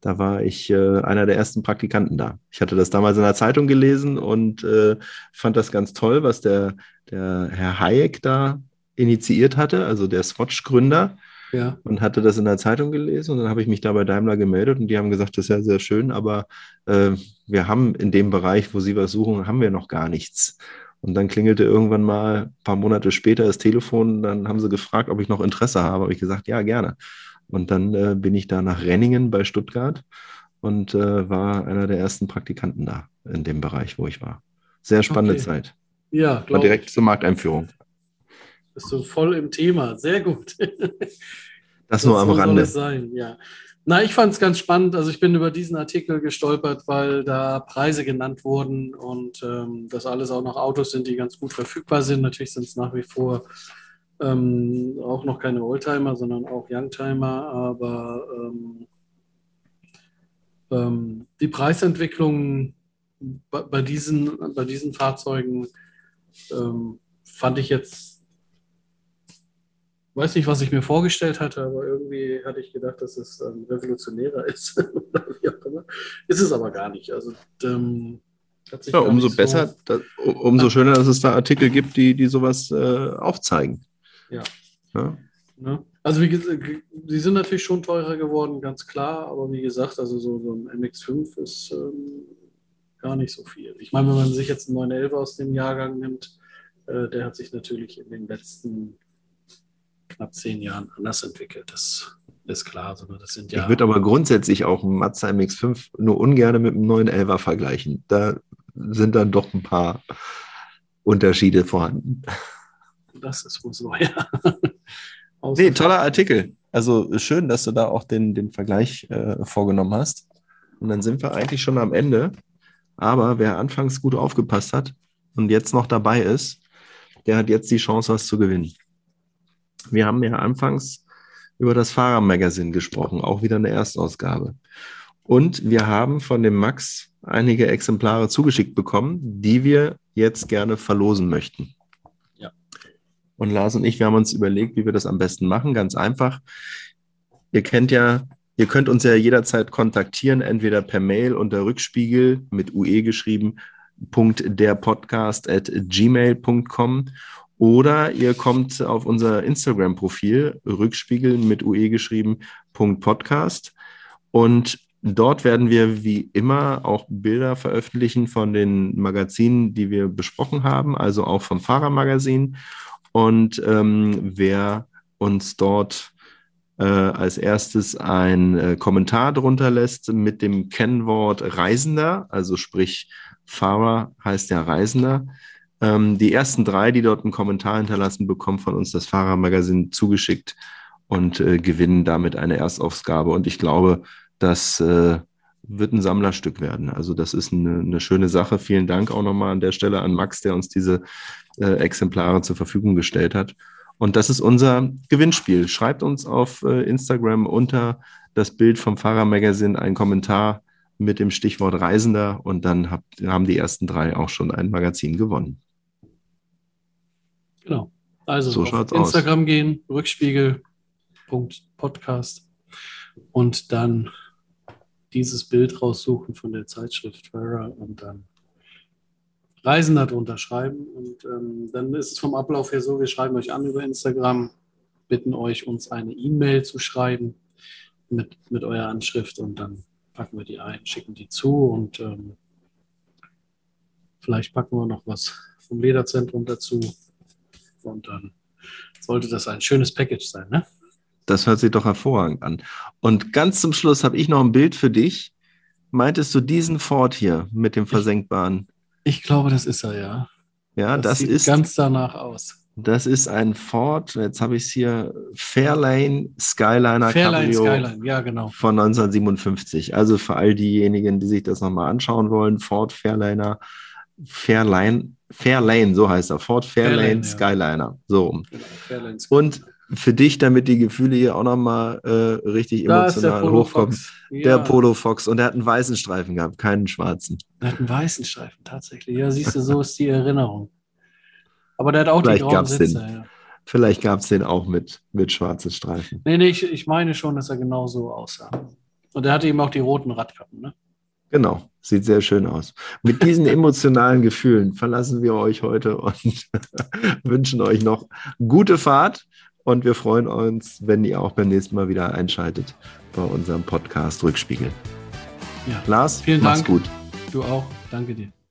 Da war ich äh, einer der ersten Praktikanten da. Ich hatte das damals in der Zeitung gelesen und äh, fand das ganz toll, was der, der Herr Hayek da initiiert hatte, also der Swatch-Gründer. Ja. Und hatte das in der Zeitung gelesen und dann habe ich mich da bei Daimler gemeldet und die haben gesagt, das ist ja sehr schön, aber äh, wir haben in dem Bereich, wo Sie was suchen, haben wir noch gar nichts. Und dann klingelte irgendwann mal ein paar Monate später das Telefon, dann haben sie gefragt, ob ich noch Interesse habe. Habe ich gesagt, ja, gerne. Und dann äh, bin ich da nach Renningen bei Stuttgart und äh, war einer der ersten Praktikanten da in dem Bereich, wo ich war. Sehr spannende okay. Zeit. Ja, war direkt zur Markteinführung. Bist du voll im Thema. Sehr gut. das, das nur am Rande. Sein, ja. Na, ich fand es ganz spannend. Also ich bin über diesen Artikel gestolpert, weil da Preise genannt wurden und ähm, das alles auch noch Autos sind, die ganz gut verfügbar sind. Natürlich sind es nach wie vor ähm, auch noch keine Oldtimer, sondern auch Youngtimer. Aber ähm, ähm die Preisentwicklung bei, bei, diesen, bei diesen Fahrzeugen ähm, fand ich jetzt weiß nicht, was ich mir vorgestellt hatte, aber irgendwie hatte ich gedacht, dass es ähm, revolutionärer ist. ist es aber gar nicht. Also ähm, ja, umso so besser, da, umso schöner, dass es da Artikel gibt, die, die sowas äh, aufzeigen. Ja. ja. ja. Also wie gesagt, die sind natürlich schon teurer geworden, ganz klar, aber wie gesagt, also so, so ein MX5 ist ähm, gar nicht so viel. Ich meine, wenn man sich jetzt einen 911 aus dem Jahrgang nimmt, äh, der hat sich natürlich in den letzten knapp zehn Jahren anders entwickelt. Das ist klar. Sondern das sind ja ich würde aber grundsätzlich auch einen Mazda MX5 nur ungern mit einem neuen 11er vergleichen. Da sind dann doch ein paar Unterschiede vorhanden. Das ist wohl so, ja. nee, toller Artikel. Also schön, dass du da auch den, den Vergleich äh, vorgenommen hast. Und dann sind wir eigentlich schon am Ende. Aber wer anfangs gut aufgepasst hat und jetzt noch dabei ist, der hat jetzt die Chance, was zu gewinnen. Wir haben ja anfangs über das Fahrermagazin gesprochen, auch wieder eine Erstausgabe. Und wir haben von dem Max einige Exemplare zugeschickt bekommen, die wir jetzt gerne verlosen möchten. Ja. Und Lars und ich, wir haben uns überlegt, wie wir das am besten machen. Ganz einfach. Ihr kennt ja, ihr könnt uns ja jederzeit kontaktieren, entweder per Mail unter Rückspiegel mit UE geschrieben, .derpodcast at gmail.com oder ihr kommt auf unser Instagram-Profil, Rückspiegel mit UE geschrieben, Podcast. Und dort werden wir wie immer auch Bilder veröffentlichen von den Magazinen, die wir besprochen haben, also auch vom Fahrermagazin. Und ähm, wer uns dort äh, als erstes ein äh, Kommentar drunter lässt mit dem Kennwort Reisender, also sprich Fahrer heißt ja Reisender, ähm, die ersten drei, die dort einen Kommentar hinterlassen, bekommen von uns das Fahrermagazin zugeschickt und äh, gewinnen damit eine Erstausgabe. Und ich glaube, dass äh, wird ein Sammlerstück werden. Also das ist eine, eine, schöne Sache. Vielen Dank auch nochmal an der Stelle an Max, der uns diese äh, Exemplare zur Verfügung gestellt hat. Und das ist unser Gewinnspiel. Schreibt uns auf äh, Instagram unter das Bild vom Fahrermagazin einen Kommentar mit dem Stichwort Reisender und dann habt, haben die ersten drei auch schon ein Magazin gewonnen. Genau. Also so auf Instagram aus. gehen, Rückspiegel.podcast und dann dieses Bild raussuchen von der Zeitschrift Farer und dann Reisender drunter schreiben. Und ähm, dann ist es vom Ablauf her so, wir schreiben euch an über Instagram, bitten euch, uns eine E-Mail zu schreiben mit, mit eurer Anschrift und dann packen wir die ein, schicken die zu und ähm, vielleicht packen wir noch was vom Lederzentrum dazu. Und dann sollte das ein schönes Package sein, ne? Das hört sich doch hervorragend an. Und ganz zum Schluss habe ich noch ein Bild für dich. Meintest du diesen Ford hier mit dem versenkbaren? Ich, glaube, das ist er, ja. Ja, das, das sieht ist ganz danach aus. Das ist ein Ford, jetzt habe ich es hier, Fairlane Skyliner Fairlane Cabrio Skyline, ja, genau. von 1957. Also für all diejenigen, die sich das nochmal anschauen wollen, Ford Fairliner, Fairlane, Fairlane, so heißt er, Ford Fairlane, Fairlane Skyliner. Ja. So. Genau, Fairlane Und für dich, damit die Gefühle hier auch nochmal äh, richtig da emotional hochkommen. Ja. Der Polo Fox. Und er hat einen weißen Streifen gehabt, keinen schwarzen. Er hat einen weißen Streifen, tatsächlich. Ja, siehst du, so ist die Erinnerung. Aber der hat auch Vielleicht die grauen Sitze. Den, ja. Vielleicht gab es den auch mit, mit schwarzen Streifen. Nee, nee, ich, ich meine schon, dass er genau so aussah. Und er hatte eben auch die roten Radkappen, ne? Genau, sieht sehr schön aus. Mit diesen emotionalen Gefühlen verlassen wir euch heute und wünschen euch noch gute Fahrt. Und wir freuen uns, wenn ihr auch beim nächsten Mal wieder einschaltet bei unserem Podcast Rückspiegel. Ja. Lars, vielen mach's Dank. gut. Du auch. Danke dir.